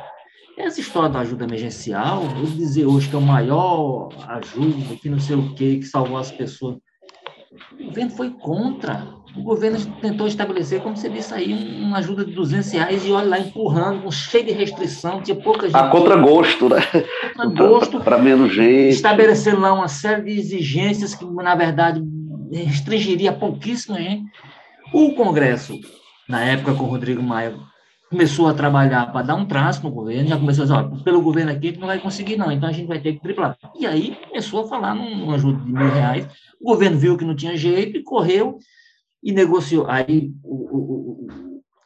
Essa história da ajuda emergencial, eu dizer hoje que é o maior ajuda, que não sei o quê, que salvou as pessoas. O governo foi contra. O governo tentou estabelecer, como você disse aí, uma ajuda de 200 reais e olha lá empurrando, cheio de restrição, tinha pouca gente. A contragosto, né? Contragosto. Para menos gente. Estabelecendo lá uma série de exigências que, na verdade, restringiria pouquíssima gente. O Congresso, na época com o Rodrigo Maia, começou a trabalhar para dar um traço no governo, já começou a dizer, ó, pelo governo aqui não vai conseguir não, então a gente vai ter que triplar. E aí começou a falar numa ajuda de mil reais, o governo viu que não tinha jeito e correu e negociou. Aí o, o,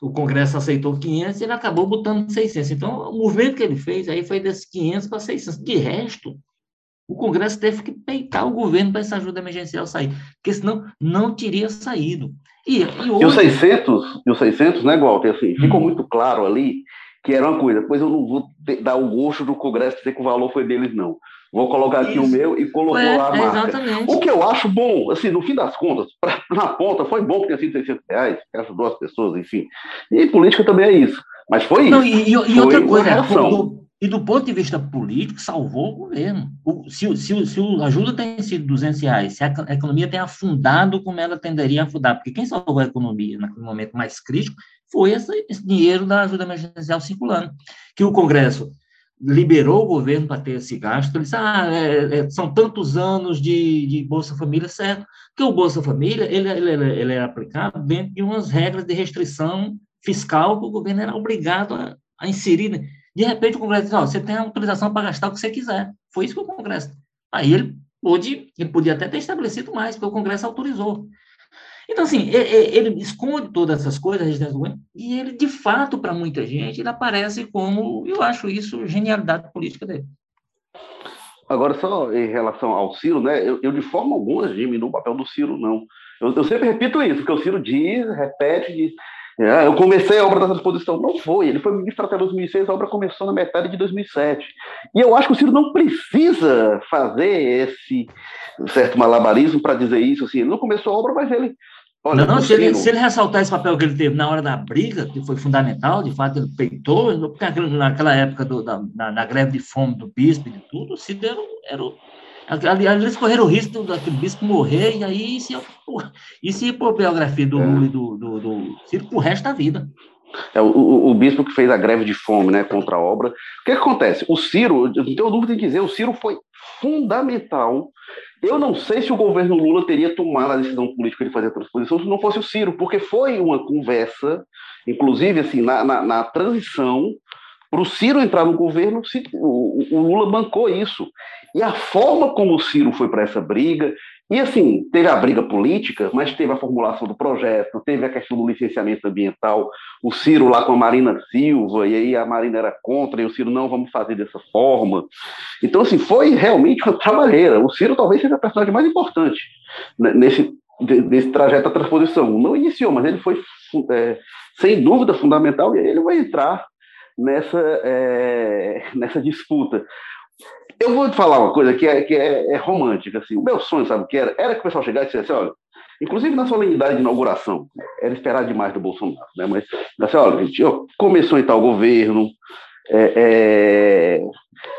o, o Congresso aceitou 500 e ele acabou botando 600. Então, o movimento que ele fez aí foi desses 500 para 600. De resto, o Congresso teve que peitar o governo para essa ajuda emergencial sair, porque senão não teria saído. E, e, hoje... e os 600, e os 600, né, Walter, assim, hum. ficou muito claro ali que era uma coisa, pois eu não vou dar o gosto do Congresso dizer que o valor foi deles, não. Vou colocar aqui Isso. o meu e colocou é, lá a marca. Exatamente. O que eu acho bom, assim, no fim das contas, pra, na ponta, foi bom que tenha sido 600 reais, que ajudou as pessoas, enfim. E política também é isso. Mas foi não, isso. E, e, e outra coisa, e do ponto de vista político, salvou o governo. O, se, se, se a ajuda tem sido 200 reais, se a economia tem afundado como ela tenderia a afundar, porque quem salvou a economia naquele momento mais crítico foi esse, esse dinheiro da ajuda emergencial circulando, que o Congresso liberou o governo para ter esse gasto, ele disse, ah, é, é, são tantos anos de, de, Bolsa Família, certo, que o Bolsa Família, ele, ele, ele é aplicado dentro de umas regras de restrição fiscal que o governo era obrigado a, a inserir, né? De repente, o Congresso diz: você tem autorização para gastar o que você quiser. Foi isso que o Congresso. Aí ele pôde, ele podia até ter estabelecido mais, porque o Congresso autorizou. Então, assim, ele, ele esconde todas essas coisas e ele, de fato, para muita gente, ele aparece como, eu acho isso, genialidade política dele. Agora, só em relação ao Ciro, né, eu, eu de forma alguma diminuo o papel do Ciro, não. Eu, eu sempre repito isso, que o Ciro diz, repete, diz, eu comecei a obra da transposição. Não foi. Ele foi ministro até 2006, a obra começou na metade de 2007. E eu acho que o Ciro não precisa fazer esse certo malabarismo para dizer isso. Assim, ele não começou a obra, mas ele. Olha, não, não se, ele, se ele ressaltar esse papel que ele teve na hora da briga, que foi fundamental, de fato, ele peitou, porque naquela época do, da, na, na, greve de fome do bispo e de tudo, o Ciro era, era o Aliás, eles correram o risco daquele bispo morrer, e aí ia, isso ia por biografia do é. Lula e do, do, do Ciro pro resto da vida. É, o, o, o, bispo que fez a greve de fome né, contra a obra. O que, que acontece? O Ciro, eu não tenho dúvida em dizer, o Ciro foi fundamental. Eu não sei se o governo Lula teria tomado a decisão política de fazer a transposição se não fosse o Ciro, porque foi uma conversa, inclusive assim, na, na, na transição, para o Ciro entrar no governo, o, o Lula bancou isso. E a forma como o Ciro foi para essa briga, e assim, teve a briga política, mas teve a formulação do projeto, teve a questão do licenciamento ambiental, o Ciro lá com a Marina Silva, e aí a Marina era contra, e o Ciro, não, vamos fazer dessa forma. Então, assim, foi realmente uma trabalheira. O Ciro talvez seja a personagem mais importante nesse, desse trajeto da transposição. Não iniciou, mas ele foi, é, sem dúvida, fundamental, e ele vai entrar nessa, é, nessa disputa. Eu vou te falar uma coisa que é, que é, é, romântica. Assim. O meu sonho, sabe o que era? Era que o pessoal chegasse e dissesse, olha, inclusive na solenidade de inauguração, era esperar demais do Bolsonaro, né? mas assim, olha, gente, começou em tal governo, é, é,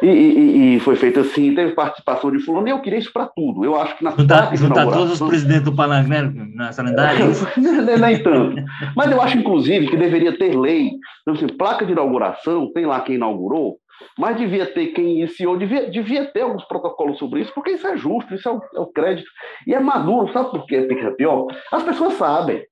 e, e, e, foi feito assim, teve participação de fulano, e eu queria isso para tudo. Eu acho que na Juntar, juntar todos os presidentes do Parlamento na solenidade? (laughs) É nem tanto. Mas eu acho, inclusive, que deveria ter lei, então, assim, placa de inauguração, tem lá quem inaugurou, mas devia ter quem iniciou, devia, devia ter alguns protocolos sobre isso, porque isso é justo, isso é o, é o crédito. E é maduro, sabe por quê? Fica pior? As pessoas sabem.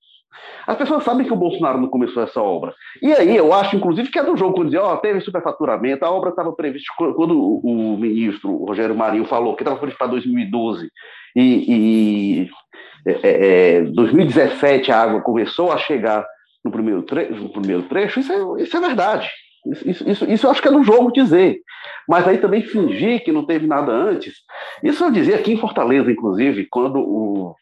As pessoas sabem que o Bolsonaro não começou essa obra. E aí eu acho, inclusive, que é do jogo quando dizia, ó, oh, teve superfaturamento, a obra estava prevista, quando o ministro Rogério Marinho falou que estava prevista para 2012 e, e é, é, 2017 a água começou a chegar no primeiro, tre no primeiro trecho, isso é, isso é verdade. Isso, isso, isso, eu acho que é do jogo dizer. Mas aí também fingir que não teve nada antes. Isso eu dizia aqui em Fortaleza, inclusive, quando o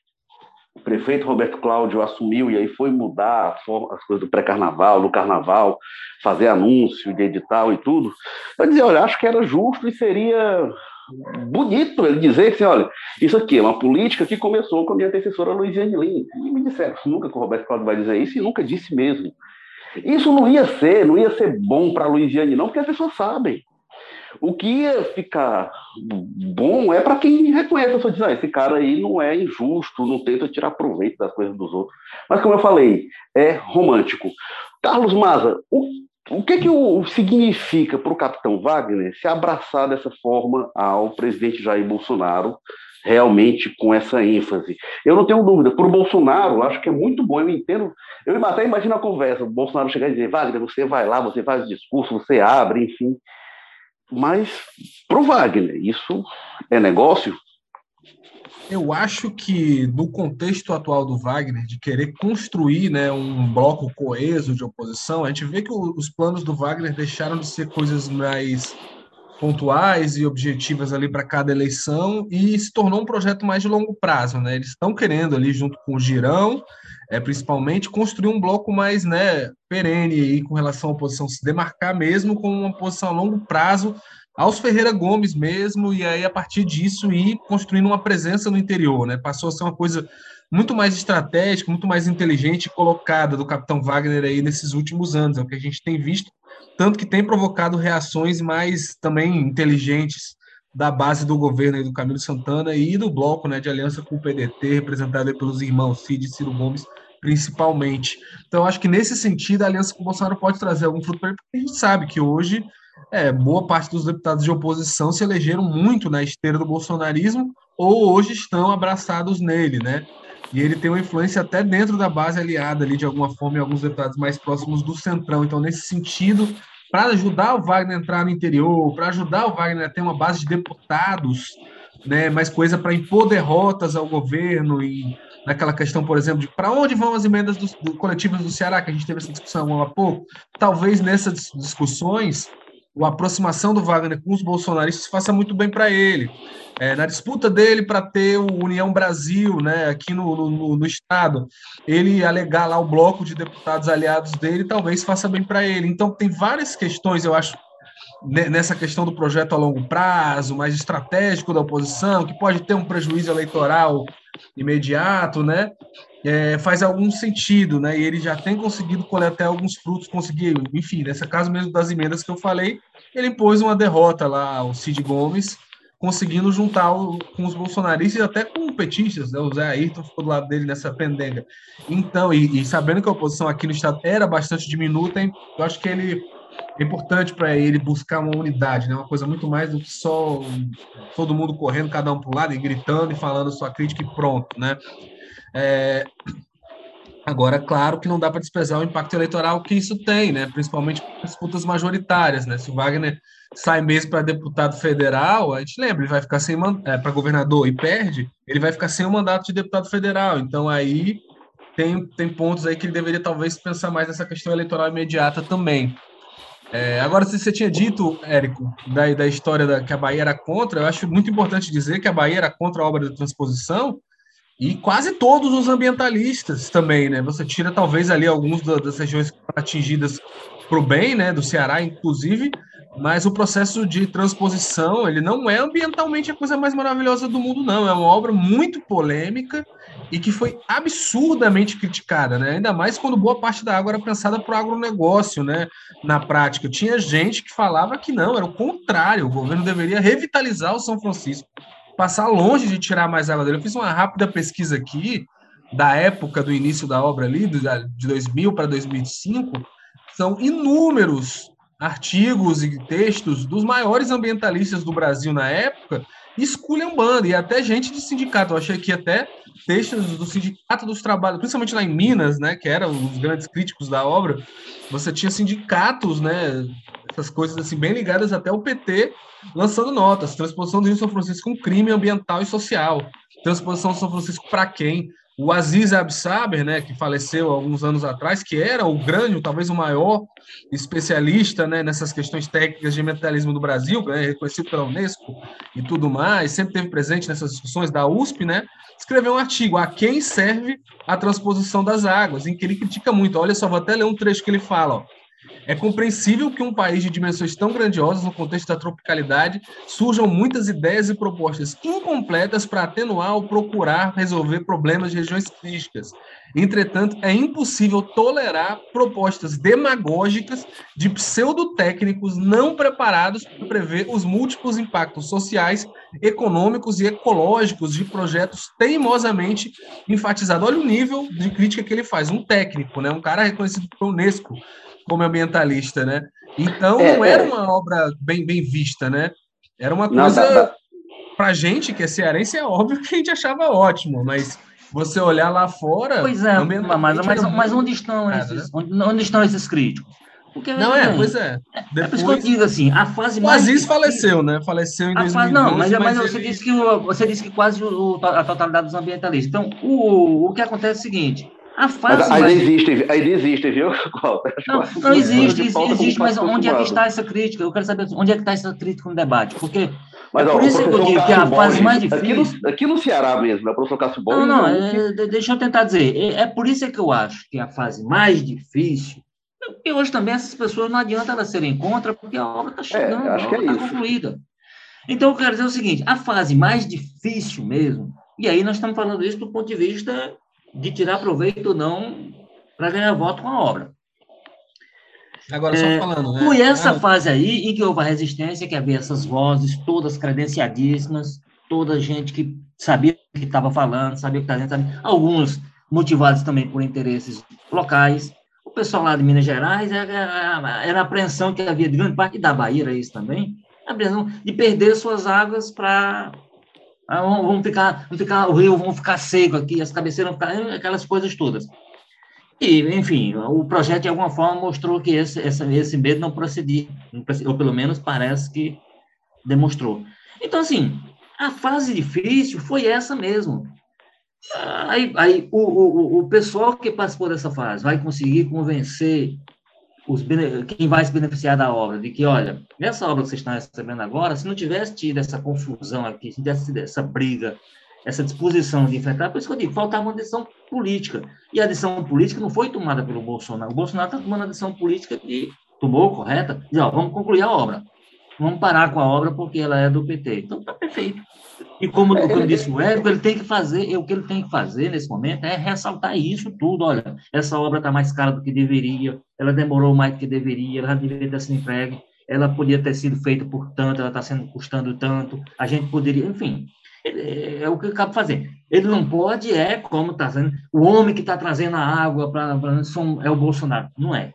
prefeito Roberto Cláudio assumiu e aí foi mudar forma, as coisas do pré-carnaval, do carnaval, fazer anúncio de edital e tudo. Eu dizia, olha, acho que era justo e seria bonito ele dizer assim, olha, isso aqui é uma política que começou com a minha antecessora Luiziane Lins. E me disseram, nunca que o Roberto Cláudio vai dizer isso, e nunca disse mesmo. Isso não ia ser, não ia ser bom para a Luiziane, não, porque as pessoas sabem. O que ia ficar bom é para quem reconhece, a diz, ah, esse cara aí não é injusto, não tenta tirar proveito das coisas dos outros. Mas, como eu falei, é romântico. Carlos Maza, o o que, que o, significa para o capitão Wagner se abraçar dessa forma ao presidente Jair Bolsonaro, realmente com essa ênfase? Eu não tenho dúvida. Para o Bolsonaro, acho que é muito bom, eu entendo. Eu até imagino a conversa, o Bolsonaro chegar e dizer: Wagner, você vai lá, você faz discurso, você abre, enfim. Mas para o Wagner, isso é negócio? Eu acho que no contexto atual do Wagner, de querer construir né, um bloco coeso de oposição, a gente vê que os planos do Wagner deixaram de ser coisas mais pontuais e objetivas ali para cada eleição e se tornou um projeto mais de longo prazo. Né? Eles estão querendo ali, junto com o Girão, é, principalmente, construir um bloco mais né, perene aí, com relação à oposição, se demarcar mesmo com uma posição a longo prazo aos Ferreira Gomes mesmo, e aí a partir disso ir construindo uma presença no interior, né? Passou a ser uma coisa muito mais estratégica, muito mais inteligente colocada do capitão Wagner aí nesses últimos anos, é o que a gente tem visto, tanto que tem provocado reações mais também inteligentes da base do governo do Camilo Santana e do bloco, né, de aliança com o PDT, representado pelos irmãos Cid e Ciro Gomes, principalmente. Então, acho que nesse sentido a aliança com o Bolsonaro pode trazer algum fruto para ele, porque a gente sabe que hoje é, boa parte dos deputados de oposição se elegeram muito na esteira do bolsonarismo ou hoje estão abraçados nele, né? E ele tem uma influência até dentro da base aliada ali, de alguma forma, em alguns deputados mais próximos do Centrão. Então, nesse sentido, para ajudar o Wagner a entrar no interior, para ajudar o Wagner a ter uma base de deputados, né, mais coisa para impor derrotas ao governo e naquela questão, por exemplo, de para onde vão as emendas do, do, coletivas do Ceará, que a gente teve essa discussão há pouco, talvez nessas discussões a aproximação do Wagner com os bolsonaristas faça muito bem para ele. É, na disputa dele para ter o União Brasil né, aqui no, no, no, Estado, ele alegar lá o bloco de deputados aliados dele, talvez faça bem para ele. Então, tem várias questões, eu acho, nessa questão do projeto a longo prazo, mais estratégico da oposição, que pode ter um prejuízo eleitoral imediato, né? É, faz algum sentido, né? E ele já tem conseguido colher até alguns frutos, conseguir, enfim, nessa caso mesmo das emendas que eu falei, ele impôs uma derrota lá ao Cid Gomes, conseguindo juntar o, com os bolsonaristas e até com petistas, né? O Zé Ayrton ficou do lado dele nessa pendenga. Então, e, e sabendo que a oposição aqui no estado era bastante diminuta, eu acho que ele é importante para ele buscar uma unidade, né? Uma coisa muito mais do que só todo mundo correndo, cada um para o lado e gritando e falando sua crítica e pronto, né? É... Agora, claro que não dá para desprezar o impacto eleitoral que isso tem, né? principalmente disputas majoritárias. Né? Se o Wagner sai mesmo para deputado federal, a gente lembra, ele vai ficar sem é, para governador e perde, ele vai ficar sem o mandato de deputado federal. Então, aí tem, tem pontos aí que ele deveria talvez pensar mais nessa questão eleitoral imediata também. É, agora, se você tinha dito, Érico, da, da história da, que a Bahia era contra, eu acho muito importante dizer que a Bahia era contra a obra de transposição, e quase todos os ambientalistas também, né? Você tira talvez ali alguns das regiões atingidas para o bem, né? Do Ceará, inclusive, mas o processo de transposição ele não é ambientalmente a coisa mais maravilhosa do mundo, não. É uma obra muito polêmica e que foi absurdamente criticada, né? Ainda mais quando boa parte da água era pensada para o agronegócio, né? Na prática, tinha gente que falava que não, era o contrário. O governo deveria revitalizar o São Francisco passar longe de tirar mais água dele. Eu fiz uma rápida pesquisa aqui, da época do início da obra ali, de 2000 para 2005, são inúmeros artigos e textos dos maiores ambientalistas do Brasil na época, esculhambando, e até gente de sindicato. Eu achei que até textos do Sindicato dos Trabalhos, principalmente lá em Minas, né, que eram os grandes críticos da obra, você tinha sindicatos, né, essas coisas assim bem ligadas até o PT, lançando notas, transposição do Rio São Francisco um crime ambiental e social, transposição do São Francisco para quem? O Aziz Absaber, né, que faleceu alguns anos atrás, que era o grande, talvez o maior especialista né, nessas questões técnicas de ambientalismo do Brasil, né, reconhecido pela Unesco e tudo mais, sempre teve presente nessas discussões da USP, né, escreveu um artigo a quem serve a transposição das águas, em que ele critica muito. Olha só, vou até ler um trecho que ele fala. Ó. É compreensível que um país de dimensões tão grandiosas, no contexto da tropicalidade, surjam muitas ideias e propostas incompletas para atenuar ou procurar resolver problemas de regiões críticas. Entretanto, é impossível tolerar propostas demagógicas de pseudotécnicos não preparados para prever os múltiplos impactos sociais, econômicos e ecológicos de projetos teimosamente enfatizados. Olha o nível de crítica que ele faz, um técnico, né? um cara reconhecido pela Unesco como ambientalista, né? Então é, não era é. uma obra bem, bem vista, né? Era uma coisa para gente que é cearense é óbvio que a gente achava ótimo, mas você olhar lá fora. Pois é, mas, mas, mas onde estão esses, né? onde, estão esses críticos? Porque, não é, pois é. Depois... É por isso que eu digo assim, a fase o mais. O Aziz faleceu, né? Faleceu em 2012. não, mas, mas, mas ele... você, disse que, você disse que quase o, a totalidade dos ambientalistas. Então, o, o que acontece é o seguinte: a fase ainda mais... existe, ainda existe, viu? Não, não existe, existe, mas onde é que está essa crítica? Eu quero saber onde é que está essa crítica no debate, porque mas, é por ó, isso que eu digo que é a fase mais difícil... Aqui no, aqui no Ceará mesmo, né? o professor Cássio Borges... Não, não, é, deixa eu tentar dizer, é, é, por isso que eu acho que a fase mais difícil, e hoje também essas pessoas não adianta elas serem contra, porque a obra está é, chegando, a obra está concluída. Então, eu quero dizer o seguinte, a fase mais difícil mesmo, e aí nós estamos falando isso do ponto de vista de tirar proveito ou não para ganhar voto com a obra. Agora, só é, falando, né? Foi essa ah, fase aí em que houve a resistência, que havia essas vozes, todas credenciadíssimas, toda gente que sabia o que estava falando, sabia o que estava dizendo, alguns motivados também por interesses locais. O pessoal lá de Minas Gerais era, era a apreensão que havia de grande parte da Bahia, era isso também, a apreensão de perder suas águas para ah, vamos ficar, vamos ficar, o rio vão ficar seco aqui, as cabeceiras vão ficar, aquelas coisas todas. E, enfim, o projeto de alguma forma mostrou que esse, esse, esse medo não procedia, ou pelo menos parece que demonstrou. Então, assim, a fase difícil foi essa mesmo. Aí, aí o, o, o pessoal que participou dessa fase vai conseguir convencer os, quem vai se beneficiar da obra, de que, olha, essa obra que vocês estão recebendo agora, se não tivesse tido essa confusão aqui, se tivesse tido essa briga, essa disposição de enfrentar, por isso que eu digo, faltava uma decisão política. E a decisão política não foi tomada pelo Bolsonaro. O Bolsonaro está tomando a decisão política de tomou, correta, de, ó, vamos concluir a obra. Vamos parar com a obra porque ela é do PT. Então, está perfeito. E como, como é, disse o Érico, ele tem que fazer, o que ele tem que fazer nesse momento é ressaltar isso tudo. Olha, essa obra está mais cara do que deveria, ela demorou mais do que deveria, ela deveria ter sido entregue, ela podia ter sido feita por tanto, ela está sendo custando tanto, a gente poderia, enfim, é, é o que acaba fazendo. Ele não pode, é como está sendo, o homem que está trazendo a água para é o Bolsonaro. Não é.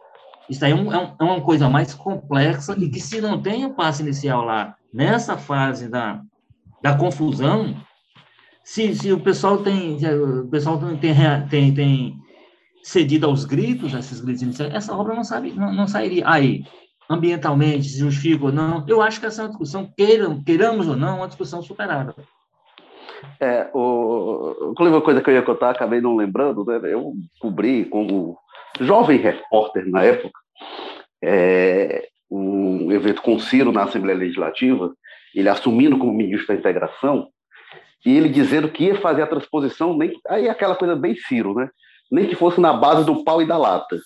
Isso aí é, um, é, uma coisa mais complexa e que se não tem o passo inicial lá, nessa fase da, da confusão, se, se o pessoal tem o pessoal tem, tem, tem cedido aos gritos, esses gritos iniciais, essa obra não, sabe, não, não sairia. Aí, ambientalmente, se justifica ou não, eu acho que essa é uma discussão, queiram, queiramos ou não, é uma discussão superada. É, o, uma coisa que eu ia contar, acabei não lembrando, né? eu cobri como jovem repórter na época, é, um evento com Ciro na Assembleia Legislativa, ele assumindo como ministro da Integração, e ele dizendo que ia fazer a transposição, nem, aí é aquela coisa bem Ciro, né? nem que fosse na base do pau e da lata.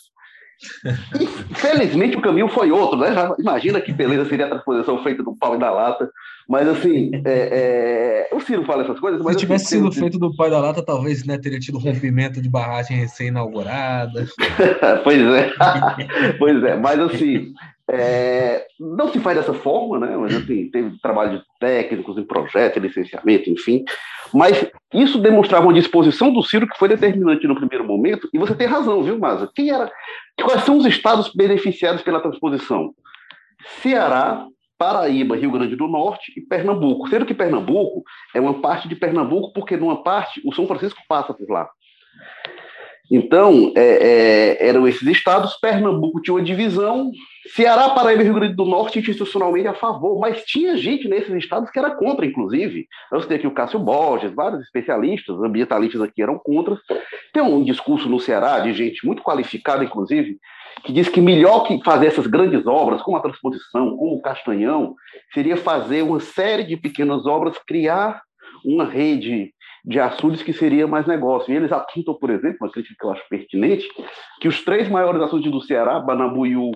E, felizmente o caminho foi outro, né? imagina que beleza seria a transposição feita do pau e da lata. Mas assim, é, é... o Ciro fala essas coisas. Se tivesse assim, sido feito do pau e da lata, talvez né, teria tido rompimento de barragem recém-inaugurada. (laughs) pois é, (laughs) pois é, mas assim, é, não se faz dessa forma, né? Mas assim, teve trabalho de técnicos em projeto, licenciamento, enfim. Mas isso demonstrava uma disposição do Ciro que foi determinante no primeiro momento, e você tem razão, viu, Maza? Quem era, quais são os estados beneficiados pela transposição? Ceará, Paraíba, Rio Grande do Norte e Pernambuco. Sendo que Pernambuco é uma parte de Pernambuco, porque numa parte o São Francisco passa por lá. Então, é, é, eram esses estados. Pernambuco tinha uma divisão, Ceará, Paraíba e Rio Grande do Norte institucionalmente a favor, mas tinha gente nesses estados que era contra, inclusive. Eu citei aqui o Cássio Borges, vários especialistas, ambientalistas aqui eram contra. Tem um discurso no Ceará de gente muito qualificada, inclusive, que diz que melhor que fazer essas grandes obras, como a transposição, como o Castanhão, seria fazer uma série de pequenas obras, criar uma rede de açudes que seria mais negócio. E eles apontam, por exemplo, uma crítica que eu acho pertinente, que os três maiores açudes do Ceará, Banambuiú,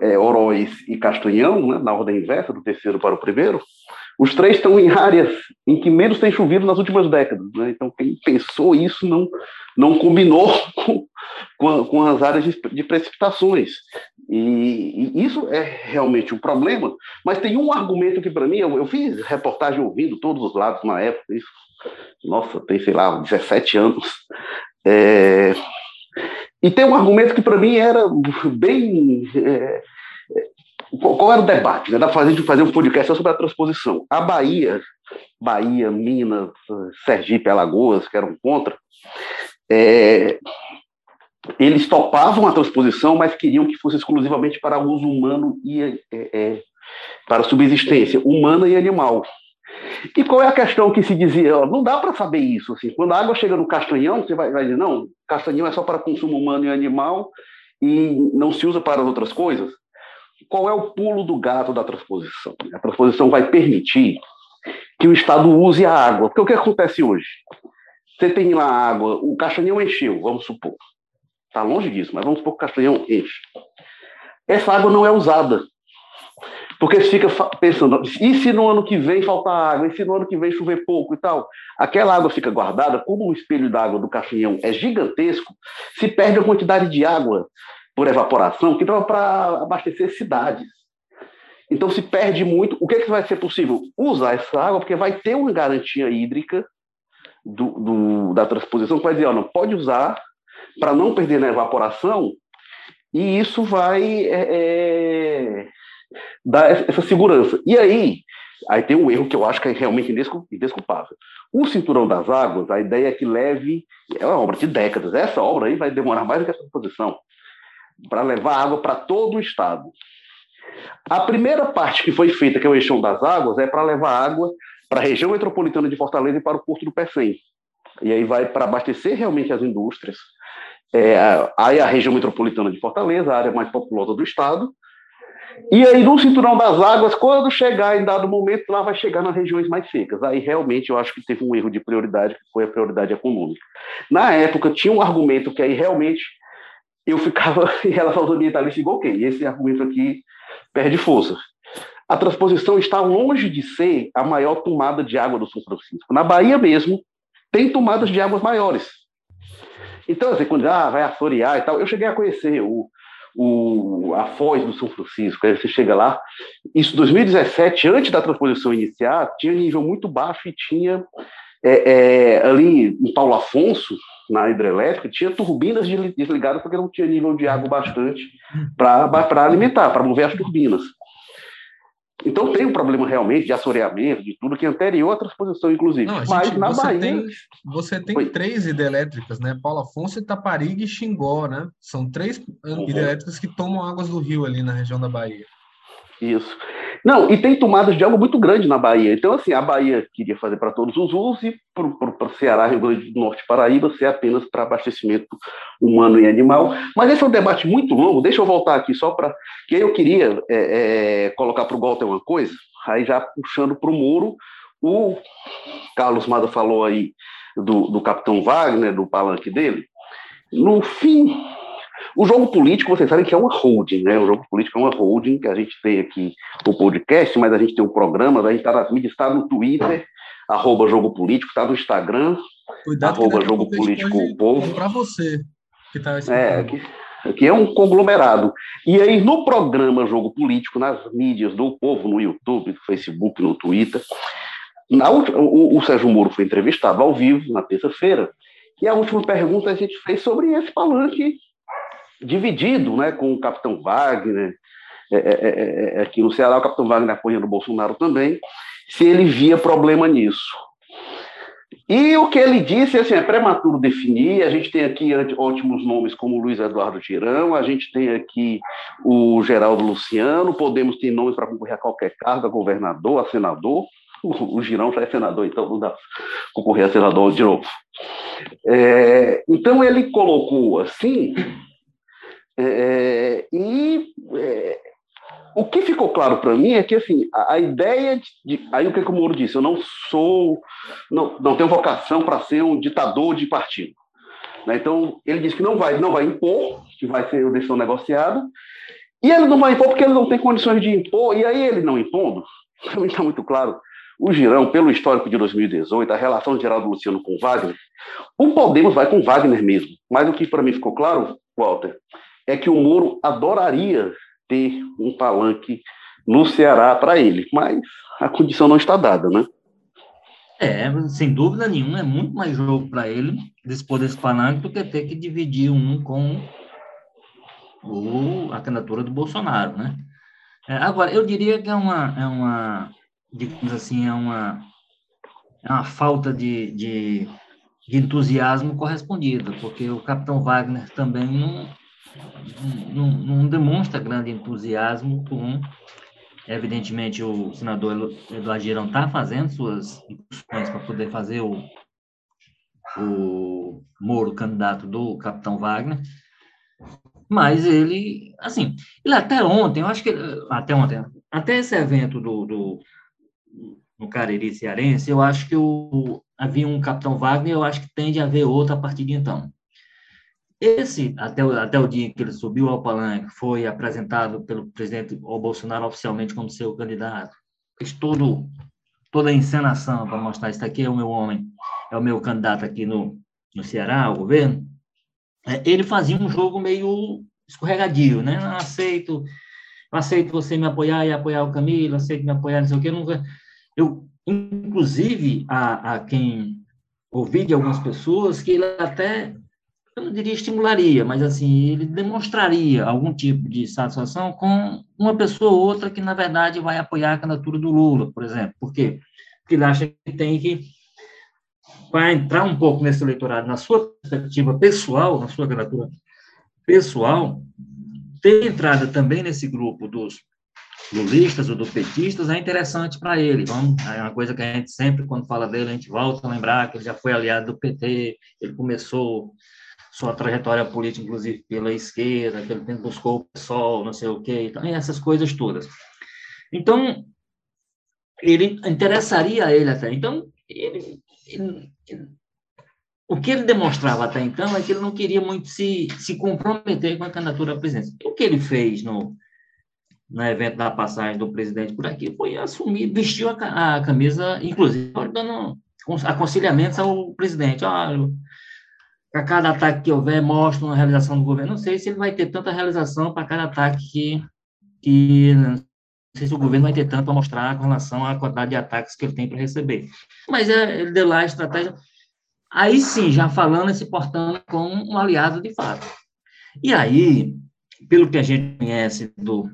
é, Oroz e Castanhão, né, na ordem inversa, do terceiro para o primeiro, os três estão em áreas em que menos tem chovido nas últimas décadas. Né? Então, quem pensou isso não, não combinou (laughs) com, com, com as áreas de, de precipitações. E, e, isso é realmente um problema, mas tem um argumento que, para mim, eu, eu, fiz reportagem ouvindo todos os lados na época, isso, nossa, tem, sei lá, 17 anos. É, e tem um argumento que para mim era bem. É, qual era o debate? Né? Da fazer, fazer um podcast sobre a transposição. A Bahia, Bahia, Minas, Sergipe, Alagoas, que eram contra, é, eles topavam a transposição, mas queriam que fosse exclusivamente para uso humano e é, é, para subsistência humana e animal. E qual é a questão que se dizia? não dá para saber isso. Assim. Quando a água chega no castanhão, você vai, vai dizer, não, castanhão é só para consumo humano e animal e não se usa para outras coisas. Qual é o pulo do gato da transposição? A transposição vai permitir que o Estado use a água. Porque o que acontece hoje? Você tem lá água, o castanhão encheu, vamos supor. Está longe disso, mas vamos supor que o castanhão enche. Essa água não é usada. Porque você fica pensando, e se no ano que vem faltar água? E se no ano que vem chover pouco e tal? Aquela água fica guardada, como o espelho d'água do caixinhão é gigantesco, se perde a quantidade de água por evaporação que dá para abastecer cidades. Então se perde muito. O que, é que vai ser possível? Usar essa água, porque vai ter uma garantia hídrica do, do da transposição que vai dizer, ó, não pode usar para não perder na evaporação, e isso vai é, é, dar essa segurança. E aí, aí tem um erro que eu acho que é realmente indesculpável. O Cinturão das Águas, a ideia é que leve, é uma obra de décadas, essa obra aí vai demorar mais do que essa posição, para levar água para todo o estado. A primeira parte que foi feita, que é o Eixão das Águas, é para levar água para a região metropolitana de Fortaleza e para o Porto do Pecém. E aí vai para abastecer realmente as indústrias. É, aí a região metropolitana de Fortaleza, a área mais populosa do estado, e aí, no cinturão das águas, quando chegar em dado momento, lá vai chegar nas regiões mais secas. Aí, realmente, eu acho que teve um erro de prioridade, que foi a prioridade econômica. Na época, tinha um argumento que aí, realmente, eu ficava, (laughs) em relação aos ambientalistas, igual ok, esse argumento aqui perde força. A transposição está longe de ser a maior tomada de água do São Francisco. Na Bahia mesmo, tem tomadas de águas maiores. Então, assim, quando ah, vai assorear e tal, eu cheguei a conhecer o, o, a Foz do São Francisco. Aí você chega lá. Isso, 2017, antes da transposição iniciar, tinha nível muito baixo e tinha é, é, ali em Paulo Afonso, na hidrelétrica, tinha turbinas desligadas porque não tinha nível de água bastante para alimentar, para mover as turbinas. Então tem um problema realmente de assoreamento, de tudo que é anterior à transposição, inclusive. Não, Mas gente, na você Bahia. Tem, você tem três hidrelétricas, né? Paulo Afonso, Itapariga e Xingó, né? São três uhum. hidrelétricas que tomam águas do rio ali na região da Bahia. Isso. Não, e tem tomadas de água muito grande na Bahia. Então, assim, a Bahia queria fazer para todos os usos e para o Ceará, Rio Grande do Norte Paraíba ser apenas para abastecimento humano e animal. Mas esse é um debate muito longo. Deixa eu voltar aqui só para. Que eu queria é, é, colocar para o Walter uma coisa, aí já puxando para o muro. O Carlos Mada falou aí do, do Capitão Wagner, do palanque dele. No fim o jogo político, vocês sabem que é uma holding, né? O jogo político é uma holding, que a gente tem aqui o podcast, mas a gente tem o um programa, a gente está nas mídias, está no Twitter, arroba jogo político, está no Instagram, Cuidado arroba jogo político o povo. Para você que está É, que, que é um conglomerado. E aí, no programa Jogo Político, nas mídias do povo, no YouTube, no Facebook, no Twitter, na, o, o Sérgio Moro foi entrevistado ao vivo na terça-feira, e a última pergunta a gente fez sobre esse palanque dividido né, com o Capitão Wagner, é, é, é, aqui no Ceará, o capitão Wagner apoiando o Bolsonaro também, se ele via problema nisso. E o que ele disse, assim, é prematuro definir, a gente tem aqui ótimos nomes como Luiz Eduardo Tirão, a gente tem aqui o Geraldo Luciano, podemos ter nomes para concorrer a qualquer cargo, a governador, a senador, (laughs) o, Girão já é senador, então não dá concorrer a senador de novo. É, então ele colocou assim, é, e é, o que ficou claro para mim é que assim a, a ideia de, de, aí o que, que o Moro disse, eu não sou, não, não tenho vocação para ser um ditador de partido. Né? Então ele disse que não vai, não vai impor, que vai ser uma decisão negociada, e ele não vai impor porque ele não tem condições de impor, e aí ele não impondo, (laughs) mim está muito claro, o Girão, pelo histórico de 2018, a relação de Geraldo Luciano com Wagner, o Podemos vai com Wagner mesmo. Mas o que para mim ficou claro, Walter, é que o Moro adoraria ter um palanque no Ceará para ele, mas a condição não está dada, né? É, sem dúvida nenhuma, é muito mais jogo para ele dispor desse palanque do que ter que dividir um com o, a candidatura do Bolsonaro, né? É, agora, eu diria que é uma, é uma digamos assim, é uma, é uma falta de, de, de entusiasmo correspondido, porque o capitão Wagner também não, não, não demonstra grande entusiasmo com Evidentemente, o senador Eduardo Girão está fazendo suas incursões para poder fazer o, o Moro candidato do capitão Wagner, mas ele, assim, ele até ontem, eu acho que, até ontem, até esse evento do, do no Cariri Cearense, eu acho que o, havia um capitão Wagner, eu acho que tende a haver outro a partir de então. Esse, até o, até o dia que ele subiu ao palanque, foi apresentado pelo presidente Bolsonaro oficialmente como seu candidato. Fez todo, toda a encenação para mostrar isso aqui é o meu homem, é o meu candidato aqui no, no Ceará, o governo. É, ele fazia um jogo meio escorregadio, né? Não aceito, aceito você me apoiar e apoiar o Camilo, aceito me apoiar, não sei o quê. Nunca, eu, inclusive, a, a quem ouvi de algumas pessoas que ele até, eu não diria estimularia, mas assim, ele demonstraria algum tipo de satisfação com uma pessoa ou outra que, na verdade, vai apoiar a candidatura do Lula, por exemplo. Por quê? Porque ele acha que tem que, para entrar um pouco nesse eleitorado, na sua perspectiva pessoal, na sua candidatura pessoal, ter entrada também nesse grupo dos lulistas ou do petistas é interessante para ele. Vamos, é uma coisa que a gente sempre, quando fala dele, a gente volta a lembrar que ele já foi aliado do PT, ele começou sua trajetória política, inclusive, pela esquerda, que ele buscou o PSOL, não sei o quê, então, essas coisas todas. Então, ele interessaria a ele até. Então, ele, ele, o que ele demonstrava até então é que ele não queria muito se, se comprometer com a candidatura à presidência. O que ele fez no, no evento da passagem do presidente por aqui, foi assumir, vestiu a, a camisa, inclusive dando aconselhamentos ao presidente. Olha, a cada ataque que houver, mostra uma realização do governo. Não sei se ele vai ter tanta realização para cada ataque que, que. Não sei se o governo vai ter tanto para mostrar com relação à quantidade de ataques que ele tem para receber. Mas é, ele deu lá a estratégia. Aí sim, já falando, se portando como um aliado de fato. E aí, pelo que a gente conhece do,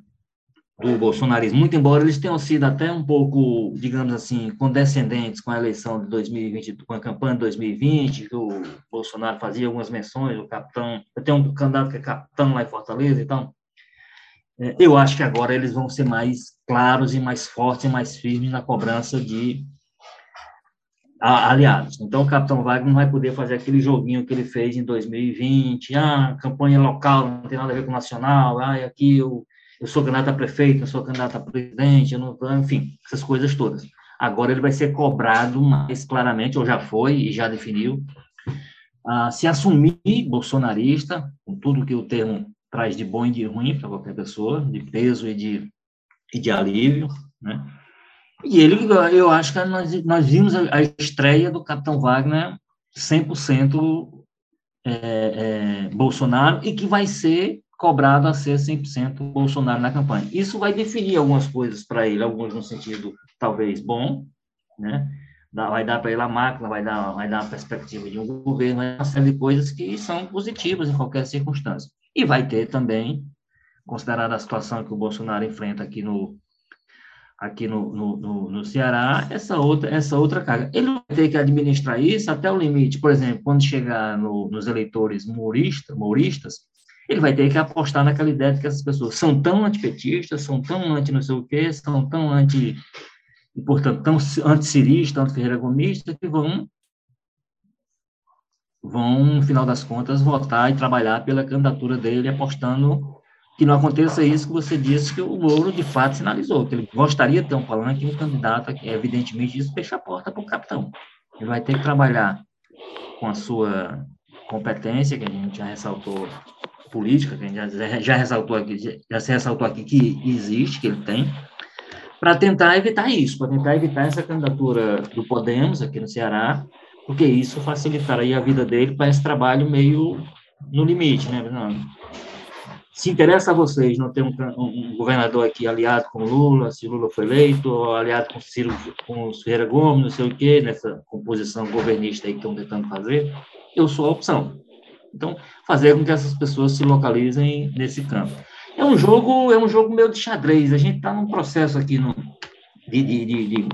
do bolsonarismo, muito embora eles tenham sido até um pouco, digamos assim, condescendentes com a eleição de 2020, com a campanha de 2020, que o Bolsonaro fazia algumas menções, o capitão, tenho um candidato que é capitão lá em Fortaleza, então, é, eu acho que agora eles vão ser mais claros e mais fortes e mais firmes na cobrança de aliados. Então, o capitão Wagner não vai poder fazer aquele joguinho que ele fez em 2020, ah, campanha local, não tem nada a ver com nacional, ah, aqui eu eu sou candidato a prefeito, eu sou candidato a presidente, não, enfim, essas coisas todas. Agora ele vai ser cobrado mais claramente, ou já foi e já definiu, a se assumir bolsonarista, com tudo que o termo traz de bom e de ruim para qualquer pessoa, de peso e de, e de alívio, né? E ele, eu acho que nós, nós vimos a, estreia do Capitão Wagner 100% é, é, Bolsonaro e que vai ser cobrado a ser 100% Bolsonaro na campanha. Isso vai definir algumas coisas para ele, alguns no sentido talvez bom, né? vai dar para ele a máquina, vai dar, vai dar a perspectiva de um governo, uma série de coisas que são positivas em qualquer circunstância. E vai ter também considerada a situação que o Bolsonaro enfrenta aqui no, aqui no, no, no, no, Ceará, essa outra, essa outra carga. Ele vai ter que administrar isso até o limite. Por exemplo, quando chegar no, nos eleitores mouristas, mouristas, ele vai ter que apostar naquela ideia de que essas pessoas são tão antipetistas, são tão anti não sei o quê, são tão anti, e, portanto, tão anti-ciristas, anti-Ferreira Gomista, que vão vão, no final das contas, votar e trabalhar pela candidatura dele, apostando que não aconteça isso que você disse que o Moro, de fato, sinalizou, que ele gostaria de ter um palanque um candidato evidentemente, isso fecha a porta para o capitão. Ele vai ter que trabalhar com a sua competência, que a gente já ressaltou, política, que já, já ressaltou aqui, já se ressaltou aqui que existe, que ele tem, para tentar evitar isso, para tentar evitar essa candidatura do Podemos aqui no Ceará, porque isso facilitaria a vida dele para esse trabalho meio no limite, né, Fernando? Se interessa a vocês não ter um, um, governador aqui aliado com Lula, se Lula foi eleito, ou aliado com Ciro, com Ferreira Gomes, não sei o quê, nessa composição governista aí que estão tentando fazer, eu sou a opção. Então, fazer com que essas pessoas se localizem nesse campo. É um jogo, é um jogo meio de xadrez. A gente está num processo aqui no, de, de, de, de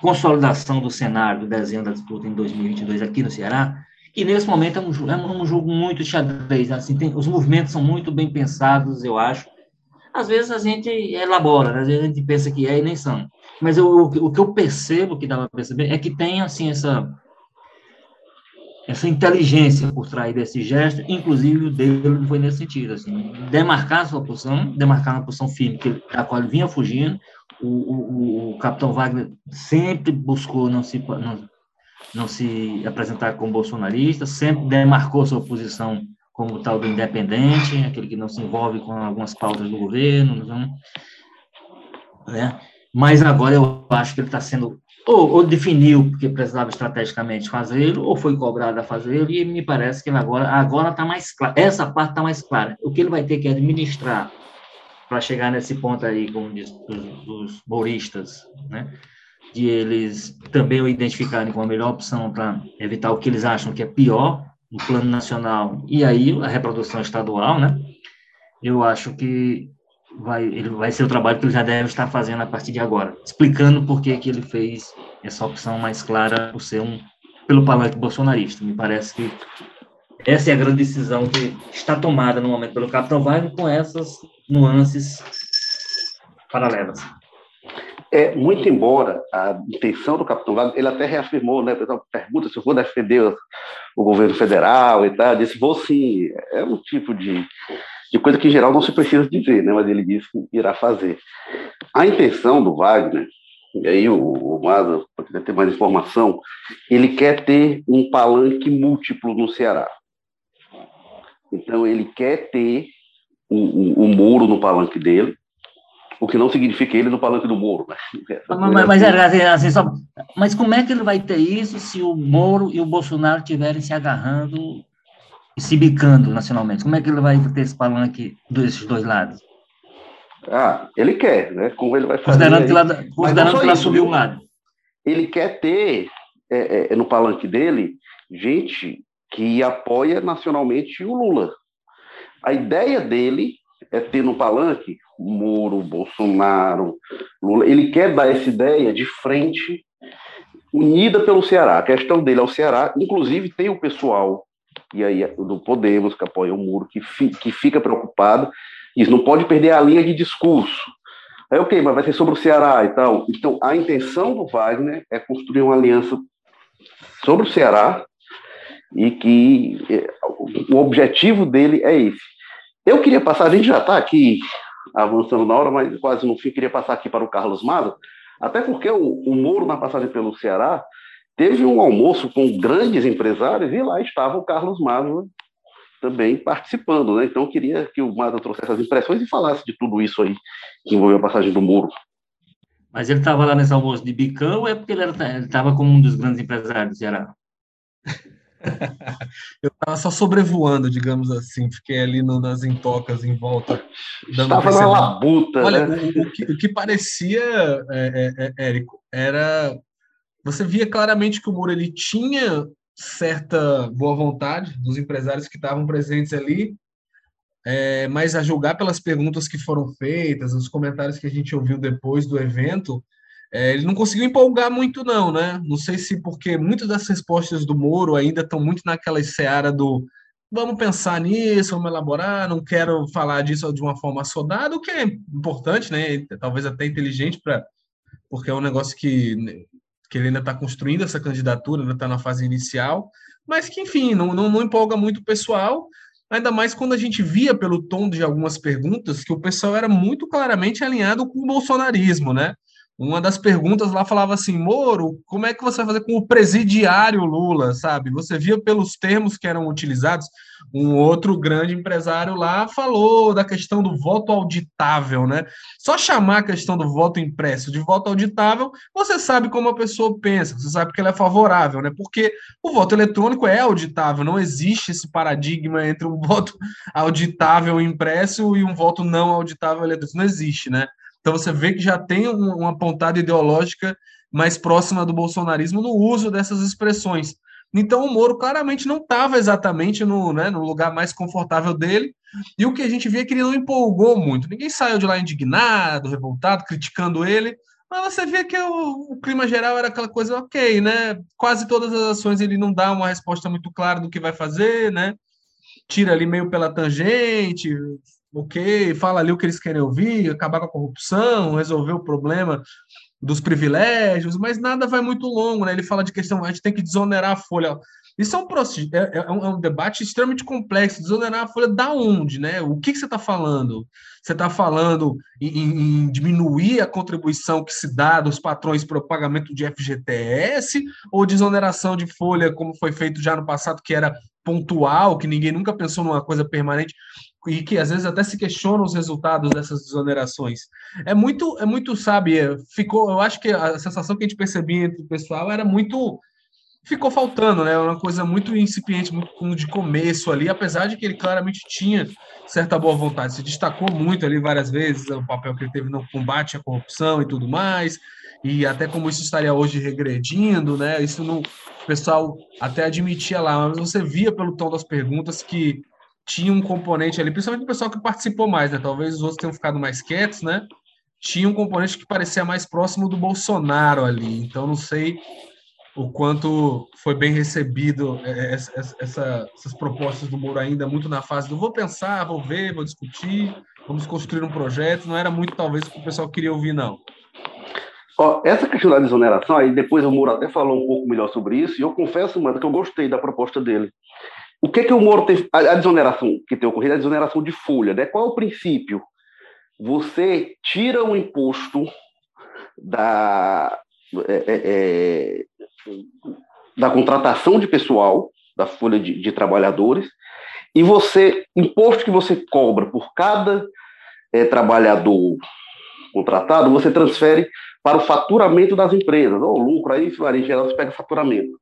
consolidação do cenário do desenho da disputa em 2022 aqui no Ceará, e nesse momento é um, é um jogo muito xadrez, assim, tem, os movimentos são muito bem pensados, eu acho. Às vezes a gente elabora, né? às vezes a gente pensa que é e nem são. Mas eu, o que eu percebo, que dá para perceber, é que tem, assim, essa, essa inteligência por trás desse gesto, inclusive o dele foi nesse sentido, assim, demarcar sua posição, demarcar uma posição firme, que, a qual ele vinha fugindo, o, o, o capitão Wagner sempre buscou não se, não, não se apresentar como bolsonarista, sempre demarcou sua posição como tal do independente, aquele que não se envolve com algumas pautas do governo, né? mas agora eu acho que ele está sendo, ou, ou, definiu porque precisava estrategicamente fazê-lo, ou foi cobrado a fazê-lo, e me parece que ele agora agora está mais claro, essa parte está mais clara. O que ele vai ter que administrar para chegar nesse ponto aí, como diz, dos, dos mouristas, né? de eles também o identificarem como a melhor opção para evitar o que eles acham que é pior no plano nacional e aí a reprodução estadual, né? Eu acho que vai ele vai ser o trabalho que ele já deve estar fazendo a partir de agora, explicando por que que ele fez essa opção mais clara por ser um pelo palanque bolsonarista. Me parece que essa é a grande decisão que está tomada no momento pelo Capitão Wagner com essas nuances paralelas. É, muito embora a intenção do Capitão Wagner, ele até reafirmou, né? pessoal pergunta se eu vou defender o, governo federal e tal, disse, vou sim. É um tipo de, de coisa que, em geral, não se precisa dizer, né? mas ele disse que irá fazer. A intenção do Wagner, e aí o, o Maza ter mais informação, ele quer ter um palanque múltiplo no Ceará. Então, ele quer ter o, o, o muro no palanque dele, o que não significa ele no palanque do Moro. Né? Mas, mas, assim, assim, só, mas como é que ele vai ter isso se o Moro e o Bolsonaro estiverem se agarrando se bicando nacionalmente? Como é que ele vai ter esse palanque desses dois lados? Ah, ele quer, né? Como ele vai fazer. Considerando que, lá, considerando que ela subiu um lado. Ele quer ter é, é, no palanque dele gente que apoia nacionalmente o Lula. A ideia dele é ter no palanque Moro, Bolsonaro, Lula. Ele quer dar essa ideia de frente unida pelo Ceará. A questão dele é o Ceará, inclusive tem o pessoal e aí do Podemos que apoia o Muro que, fi, que fica preocupado, diz não pode perder a linha de discurso. Aí ok, mas vai ser sobre o Ceará e tal. Então a intenção do Wagner é construir uma aliança sobre o Ceará e que é, o objetivo dele é esse. Eu queria passar, a gente já está aqui avançando na hora, mas quase no fim, queria passar aqui para o Carlos Maza, até porque o, o Moro, na passagem pelo Ceará, teve um almoço com grandes empresários e lá estava o Carlos Maza também participando, né? Então eu queria que o Maza trouxesse as impressões e falasse de tudo isso aí que envolveu a passagem do Moro. Mas ele estava lá nesse almoço de bicão ou é porque ele estava como um dos grandes empresários do Ceará? (laughs) eu estava só sobrevoando, digamos assim, fiquei ali no, nas intocas em volta. Estava na labuta, Olha, né? o, o, que, o, que, parecia, é, é, é, Érico, era... Você via claramente que o Muro ele tinha certa boa vontade dos empresários que estavam presentes ali, é, mas a julgar pelas perguntas que foram feitas, os comentários que a gente ouviu depois do evento, é, ele não conseguiu empolgar muito, não, né? Não sei se porque muitas das respostas do Moro ainda estão muito naquela seara do vamos pensar nisso, vamos elaborar, não quero falar disso de uma forma assodada, o que é importante, né? Talvez até inteligente para porque é um negócio que, que ele ainda está construindo essa candidatura, ainda está na fase inicial, mas que, enfim, não, não, não empolga muito o pessoal, ainda mais quando a gente via pelo tom de algumas perguntas que o pessoal era muito claramente alinhado com o bolsonarismo, né? Uma das perguntas lá falava assim, Moro, como é que você vai fazer com o presidiário Lula, sabe? Você via pelos termos que eram utilizados, um outro grande empresário lá falou da questão do voto auditável, né? Só chamar a questão do voto impresso de voto auditável, você sabe como a pessoa pensa, você sabe que ela é favorável, né? Porque o voto eletrônico é auditável, não existe esse paradigma entre um (laughs) voto auditável impresso e um voto não auditável eletrônico, não existe, né? Então você vê que já tem uma pontada ideológica mais próxima do bolsonarismo no uso dessas expressões. Então o Moro claramente não estava exatamente no, né, no lugar mais confortável dele, e o que a gente vê é que ele não empolgou muito. Ninguém saiu de lá indignado, revoltado, criticando ele, mas você vê que o, o, clima geral era aquela coisa ok, né? Quase todas as ações ele não dá uma resposta muito clara do que vai fazer, né? Tira ali meio pela tangente, ok, fala ali o que eles querem ouvir, acabar com a corrupção, resolver o problema dos privilégios, mas nada vai muito longo, né? Ele fala de questão, a gente tem que desonerar a folha. Isso é um, é, é, é um, debate extremamente complexo. Desonerar a folha da onde, né? O que, que você está falando? Você está falando em, em, diminuir a contribuição que se dá dos patrões para o pagamento de FGTS ou desoneração de folha, como foi feito já no passado, que era pontual, que ninguém nunca pensou numa coisa permanente? E que às vezes até se questionam os resultados dessas desonerações. É muito, é muito, sabe, ficou, eu acho que a sensação que a gente percebia entre o pessoal era muito ficou faltando, né? Uma coisa muito incipiente, muito de começo ali, apesar de que ele claramente tinha certa boa vontade, se destacou muito ali várias vezes o papel que ele teve no combate à corrupção e tudo mais, e até como isso estaria hoje regredindo, né? Isso no o pessoal até admitia lá, mas você via pelo tom das perguntas que tinha um componente ali, principalmente o pessoal que participou mais, né? Talvez os outros tenham ficado mais quietos, né? Tinha um componente que parecia mais próximo do Bolsonaro ali. Então, não sei o quanto foi bem recebido é, essa, essa, essas propostas do Moro ainda muito na fase do vou pensar, vou ver, vou discutir, vamos construir um projeto. Não era muito, talvez, o que o pessoal queria ouvir, não. Ó, essa questão da desoneração, aí depois o Moro até falou um pouco melhor sobre isso, e eu confesso, mano, que eu gostei da proposta dele. O que que o Moro tem, a, a desoneração que tem ocorrido, é a desoneração de folha, né? Qual é o princípio? Você tira o imposto da, é, é, é, da contratação de pessoal, da folha de, de, trabalhadores, e você, imposto que você cobra por cada é, trabalhador contratado, você transfere para o faturamento das empresas, ou lucro, aí em geral você pega faturamento.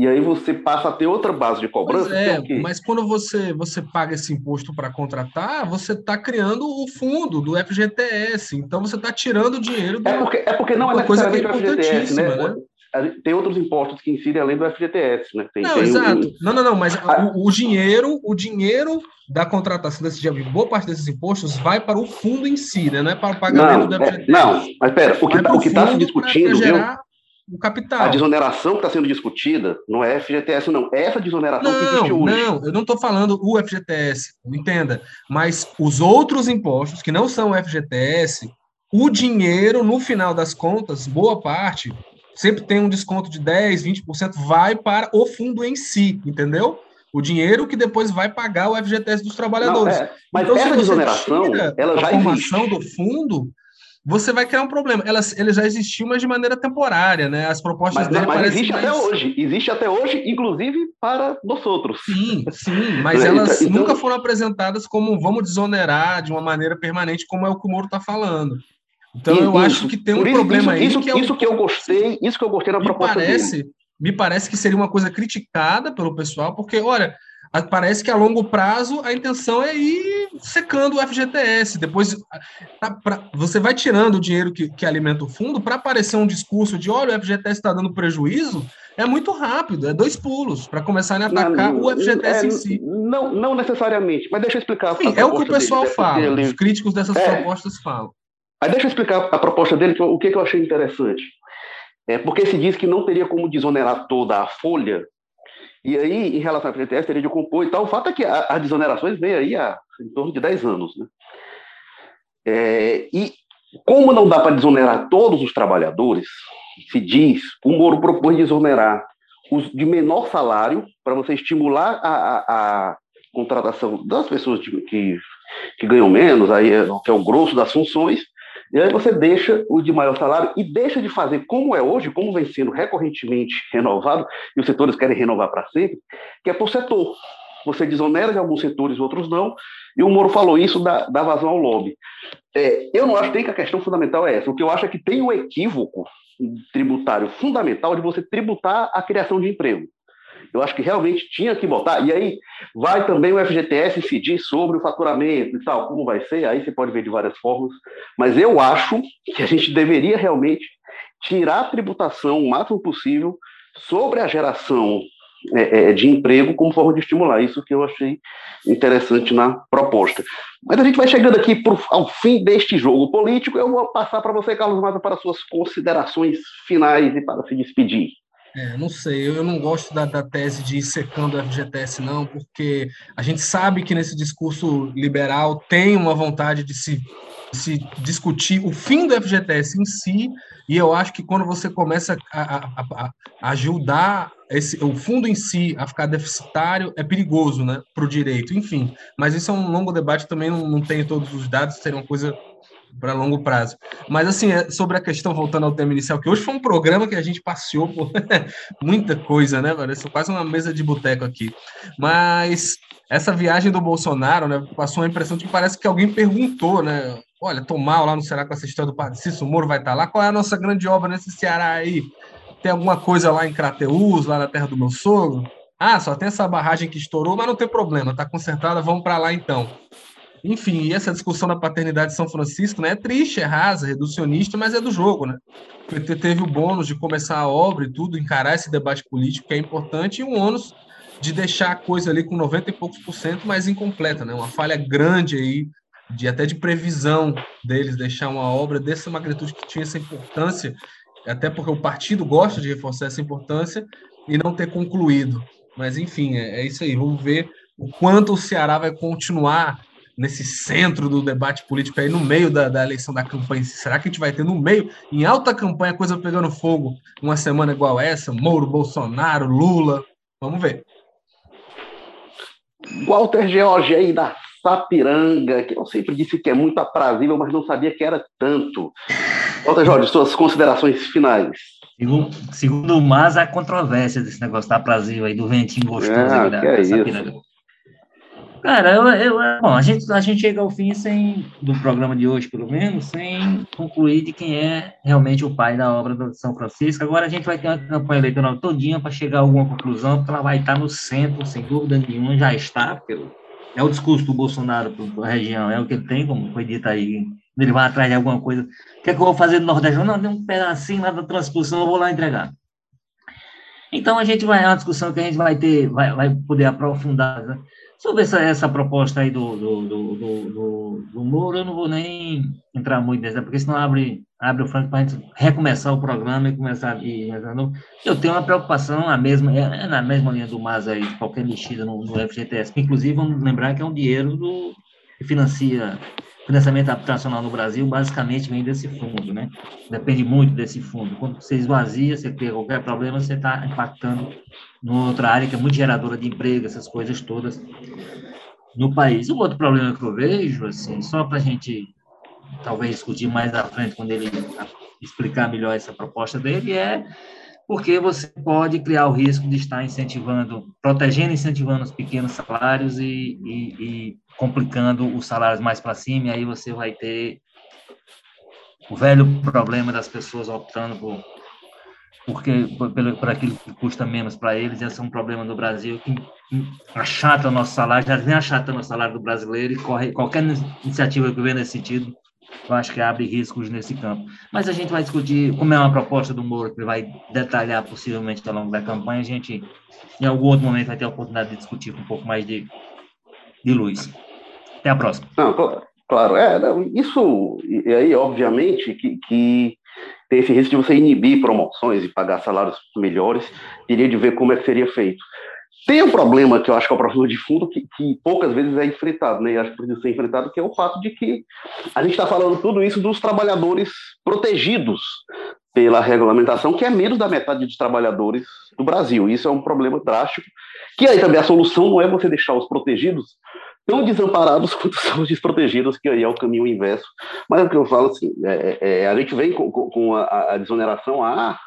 E aí você passa a ter outra base de cobrança. É, é mas quando você, você paga esse imposto para contratar, você está criando o fundo do FGTS. Então você está tirando dinheiro. É porque, é porque não é necessariamente é o FGTS, né? né? Tem outros impostos que incidem além do FGTS, né? Tem, não, tem exato. Um... Não, não, não, mas ah. o, o, dinheiro, o dinheiro da contratação desse dinheiro, boa parte desses impostos vai para o fundo em si, né? Não é para o pagamento não, do FGTS. É, não, mas pera, o que está tá se discutindo, gerar... viu? O capital. A desoneração que está sendo discutida não é FGTS, não. É essa desoneração não, que existe hoje. Não, eu não estou falando o FGTS, entenda. Mas os outros impostos que não são o FGTS, o dinheiro, no final das contas, boa parte, sempre tem um desconto de 10%, 20%, vai para o fundo em si, entendeu? O dinheiro que depois vai pagar o FGTS dos trabalhadores. Não, é, mas então, essa desoneração, ela já a formação existe. do fundo, você vai criar um problema. Ela, ele já existiu, mas de maneira temporária, né? As propostas mas, dele mas existe mais... até hoje. Existe até hoje, inclusive para nós outros. Sim, sim, mas elas então... nunca foram apresentadas como vamos desonerar de uma maneira permanente, como é o que o Moro está falando. Então eu acho que tem um isso, problema isso, aí. que, é isso que eu gostei, isso que eu gostei na me proposta parece, dele. Me parece que seria uma coisa criticada pelo pessoal, porque, olha, parece que a longo prazo a intenção é ir secando o FGTS. Depois tá, pra, você vai tirando o dinheiro que, que alimenta o fundo para aparecer um discurso de olha, o FGTS está dando prejuízo, é muito rápido, é dois pulos para começarem a atacar não, o FGTS é, em si. Não, não necessariamente, mas deixa eu explicar. Enfim, é o que o pessoal dele, fala, dele. os críticos dessas é. propostas falam. Mas deixa eu explicar a proposta dele, o que, que eu achei interessante. É porque se diz que não teria como desonerar toda a folha, e aí, em relação ao FGTS, teria de compor e tal. O fato é que as desonerações vêm aí há em torno de 10 anos. Né? É, e como não dá para desonerar todos os trabalhadores, se diz, o Moro propôs desonerar os de menor salário para você estimular a, a, a, contratação das pessoas de, que, que ganham menos, aí é, que é o grosso das funções, e aí você deixa o de maior salário e deixa de fazer como é hoje, como vem sendo recorrentemente renovado, e os setores querem renovar para sempre, que é por setor. Você desonera de alguns setores, outros não, e o Moro falou isso da, da vazão ao lobby. É, eu não acho que a questão fundamental é essa. O que eu acho é que tem um equívoco tributário fundamental de você tributar a criação de emprego. Eu acho que realmente tinha que botar. E aí vai também o FGTS incidir sobre o faturamento e tal, como vai ser, aí você pode ver de várias formas. Mas eu acho que a gente deveria realmente tirar a tributação o máximo possível sobre a geração é, é, de emprego como forma de estimular. Isso que eu achei interessante na proposta. Mas a gente vai chegando aqui pro, ao fim deste jogo político. Eu vou passar para você, Carlos Mata, para suas considerações finais e para se despedir. É, não sei, eu não gosto da, da tese de ir secando o FGTS, não, porque a gente sabe que nesse discurso liberal tem uma vontade de se, de se discutir o fim do FGTS em si, e eu acho que quando você começa a, a, a, ajudar esse, o fundo em si a ficar deficitário, é perigoso né, para o direito, enfim. Mas isso é um longo debate, também não, não tenho todos os dados, seria uma coisa para longo prazo. Mas, assim, é, sobre a questão, voltando ao tema inicial, que hoje foi um programa que a gente passeou por (laughs) muita coisa, né, Parece quase uma mesa de boteco aqui. Mas essa viagem do Bolsonaro, né, passou a impressão de que parece que alguém perguntou, né, olha, tô mal lá no Ceará com essa história do Padre Cícero Moro vai estar tá lá, qual é a nossa grande obra nesse Ceará aí? Tem alguma coisa lá em Crateús, lá na terra do meu sogro? Ah, só tem essa barragem que estourou, mas não tem problema, tá consertada, vamos para lá então. Enfim, e essa discussão da paternidade de São Francisco né, é triste, é rasa, reducionista, mas é do jogo, né? O PT teve o bônus de começar a obra e tudo, encarar esse debate político que é importante, e o ônus de deixar a coisa ali com 90 e poucos por cento mais incompleta, né? Uma falha grande aí, de até de previsão deles, deixar uma obra dessa magnitude que tinha essa importância, até porque o partido gosta de reforçar essa importância e não ter concluído. Mas, enfim, é, é isso aí. Vamos ver o quanto o Ceará vai continuar nesse centro do debate político aí, no meio da, da eleição da campanha. Será que a gente vai ter no meio, em alta campanha, coisa pegando fogo, uma semana igual essa? Moro, Bolsonaro, Lula. Vamos ver. Walter George aí da Sapiranga, que eu sempre disse que é muito aprazível, mas não sabia que era tanto. Walter Jorge, suas considerações finais. Segundo, segundo o Mas, há controvérsia desse negócio da aprazível aí, do ventinho gostoso. Ah, que é Sapiranga. Isso. Cara, eu, eu, bom, a gente, a gente chega ao fim sem, do programa de hoje, pelo menos, sem concluir de quem é realmente o pai da obra de São Francisco. Agora a gente vai ter uma campanha eleitoral todinha para chegar a alguma conclusão, porque ela vai estar no centro, sem dúvida nenhuma, já está, porque é o discurso do Bolsonaro para a região, é o que ele tem, como foi dito aí. Ele vai atrás de alguma coisa. O que, é que eu vou fazer no Nordeste? Não, tem um pedacinho lá da transposição, eu vou lá entregar. Então a gente vai, é uma discussão que a gente vai ter, vai, vai poder aprofundar. Né? Sobre essa, essa proposta aí do, do, do, do, do Moro, eu não vou nem entrar muito nessa, porque senão abre, abre o franco para a gente recomeçar o programa e começar a ir. Eu tenho uma preocupação, a mesma, é, é na mesma linha do MAS aí, de qualquer mexida no, no FGTS, que inclusive vamos lembrar que é um dinheiro do, que financia financiamento habitacional no Brasil basicamente vem desse fundo, né? Depende muito desse fundo. Quando você esvazia, você tem qualquer problema, você está impactando numa outra área que é muito geradora de emprego, essas coisas todas no país. O outro problema que eu vejo, assim, só para a gente talvez discutir mais à frente, quando ele explicar melhor essa proposta dele, é porque você pode criar o risco de estar incentivando, protegendo e incentivando os pequenos salários e, e, e complicando os salários mais para cima, e aí você vai ter o velho problema das pessoas optando por porque por, por aquilo que custa menos para eles, esse é um problema no Brasil que achata o nosso salário, já vem achatando o salário do brasileiro e corre qualquer iniciativa que vem nesse sentido eu acho que abre riscos nesse campo. Mas a gente vai discutir, como é uma proposta do Moro que vai detalhar possivelmente ao longo da campanha, a gente, em algum outro momento, vai ter a oportunidade de discutir com um pouco mais de, de luz. Até a próxima. Não, claro é, não, isso, e aí, obviamente, que, que tem esse risco de você inibir promoções e pagar salários melhores, teria de ver como é que seria feito. Tem um problema que eu acho que é o problema de fundo, que, que poucas vezes é enfrentado, né? E acho que precisa ser enfrentado, que é o fato de que a gente está falando tudo isso dos trabalhadores protegidos pela regulamentação, que é menos da metade dos trabalhadores do Brasil. Isso é um problema drástico. Que aí também a solução não é você deixar os protegidos tão desamparados (laughs) quanto são os desprotegidos, que aí é o caminho inverso. Mas é o que eu falo assim, é, é, a gente vem com, com a, a desoneração há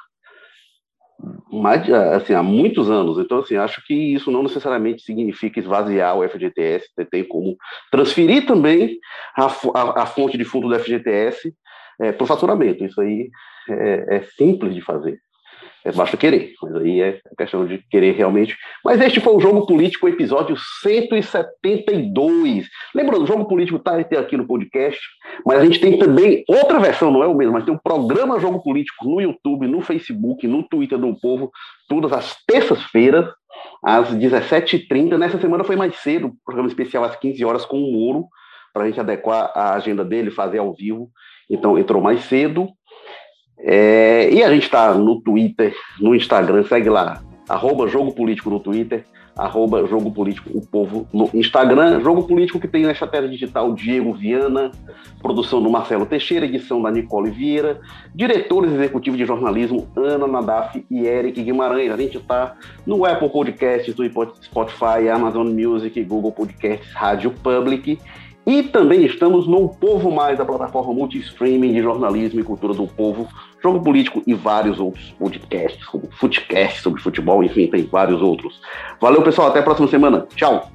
mais, assim, há muitos anos. Então, assim, acho que isso não necessariamente significa esvaziar o FGTS, tem como transferir também a, a, a fonte de fundo do FGTS é, para o faturamento. Isso aí é, é simples de fazer. É, basta querer, mas aí é questão de querer realmente. Mas este foi o Jogo Político, episódio 172. Lembrando, o Jogo Político está aqui no podcast, mas a gente tem também outra versão, não é o mesmo, mas tem um programa Jogo Político no YouTube, no Facebook, no Twitter do Povo, todas as terças-feiras, às 17h30. Nessa semana foi mais cedo, programa especial às 15 horas com o Moro, para a gente adequar a agenda dele, fazer ao vivo. Então entrou mais cedo. É, e a gente está no Twitter, no Instagram, segue lá, arroba Jogo Político no Twitter, arroba Jogo Político o Povo no Instagram, Jogo Político que tem na estratégia digital Diego Viana, produção do Marcelo Teixeira, edição da Nicole Vieira, diretores executivos de jornalismo Ana Nadaf e Eric Guimarães. A gente está no Apple Podcasts, do Spotify, Amazon Music, Google Podcasts, Rádio Public e também estamos no Povo Mais, a plataforma multi-streaming de jornalismo e cultura do povo, jogo político e vários outros podcasts, como Footcast sobre futebol, enfim, tem vários outros. Valeu, pessoal, até a próxima semana. Tchau!